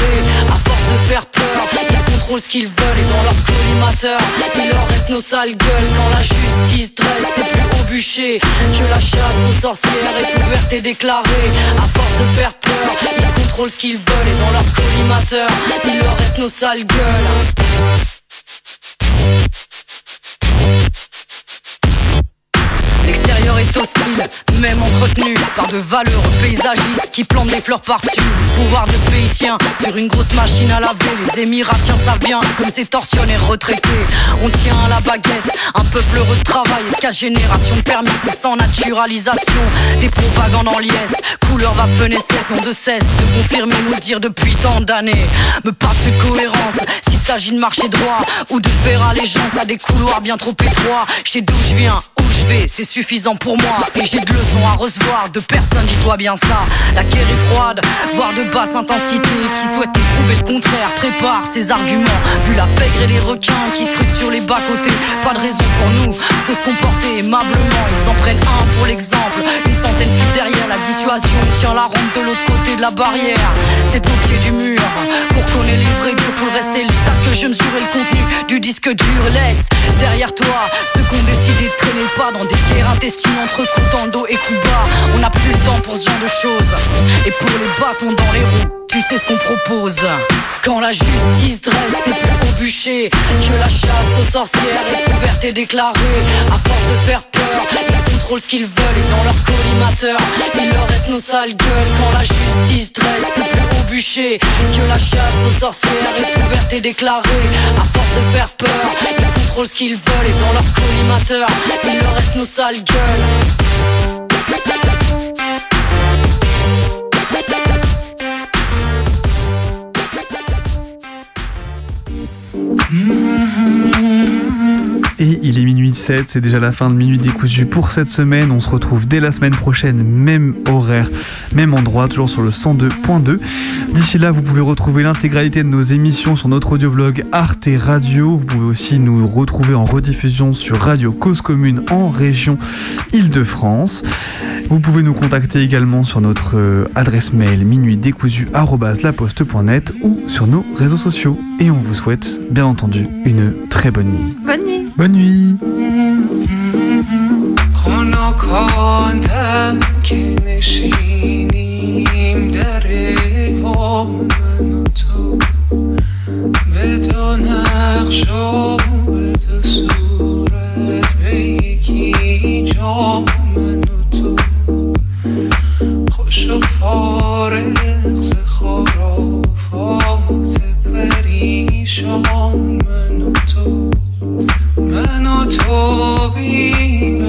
À force de faire peur, ils contrôlent ce qu'ils veulent Et dans leur collimateur, il leur reste nos sales gueules. Quand la justice dresse ses plus hauts bûchers Que la chasse aux sorcières est ouverte et déclarée. À force de faire peur, ils contrôlent ce qu'ils veulent Et dans leur collimateur, il leur reste nos sales gueules L'extérieur est hostile, même entretenu par de valeureux paysagistes qui plantent des fleurs par-dessus. Le pouvoir de ce pays tient sur une grosse machine à laver. Les Émiratiens savent bien comme ces tortionnaires retraités. On tient à la baguette, un peuple heureux de travail quatre générations de permis et sans naturalisation. Des propagandes en liesse, couleur va cesse, non de cesse de confirmer, nous dire depuis tant d'années. Me parle de cohérence, s'il s'agit de marcher droit ou de faire allégeance à des couloirs bien trop étroits. Sais d'où je viens, c'est suffisant pour moi. Et j'ai de leçons à recevoir de personne, dis-toi bien ça. La guerre est froide, voire de basse intensité. Qui souhaite nous prouver le contraire, prépare ses arguments. Vu la pègre et les requins qui scrutent sur les bas-côtés, pas de raison pour nous de se comporter aimablement. Ils s'en prennent un pour l'exemple, une centaine de derrière la dissuasion. Tient la ronde de l'autre côté de la barrière. C'est au pied du mur pour connaître les vrais. Pour le reste, c'est ça que je mesure et le contenu du disque dur. Laisse derrière toi ceux qui ont décidé de traîner le dans des guerres intestines entre coups dans et coups bas. On n'a plus le temps pour ce genre de choses. Et pour les bâtons dans les roues, tu sais ce qu'on propose. Quand la justice dresse ses plus hauts bûchers, que la chasse aux sorcières est ouverte et déclarée. À force de faire peur, ils contrôlent ce qu'ils veulent et dans leur collimateur, il leur reste nos sales gueules. Quand la justice dresse ses plus hauts bûchers, que la chasse aux sorcières est ouverte et déclarée. À force de faire peur, ils contrôlent ce qu'ils veulent et dans leur collimateur, il leur reste nos sales gueules. Et il est minuit 7, c'est déjà la fin de Minuit décousu pour cette semaine. On se retrouve dès la semaine prochaine, même horaire, même endroit, toujours sur le 102.2. D'ici là, vous pouvez retrouver l'intégralité de nos émissions sur notre audioblog Arte Radio. Vous pouvez aussi nous retrouver en rediffusion sur Radio Cause Commune en région Île-de-France. Vous pouvez nous contacter également sur notre euh, adresse mail minuitdécousu@laposte.net ou sur nos réseaux sociaux. Et on vous souhaite, bien entendu, une très bonne nuit. Bonne nuit. Bonne nuit. خنا کندم که نشینیم در پا من و تو به دو نقش و به دو صورت به یکی جا من و تو خوش و فارغ ز خرافات پریشان من و تو no to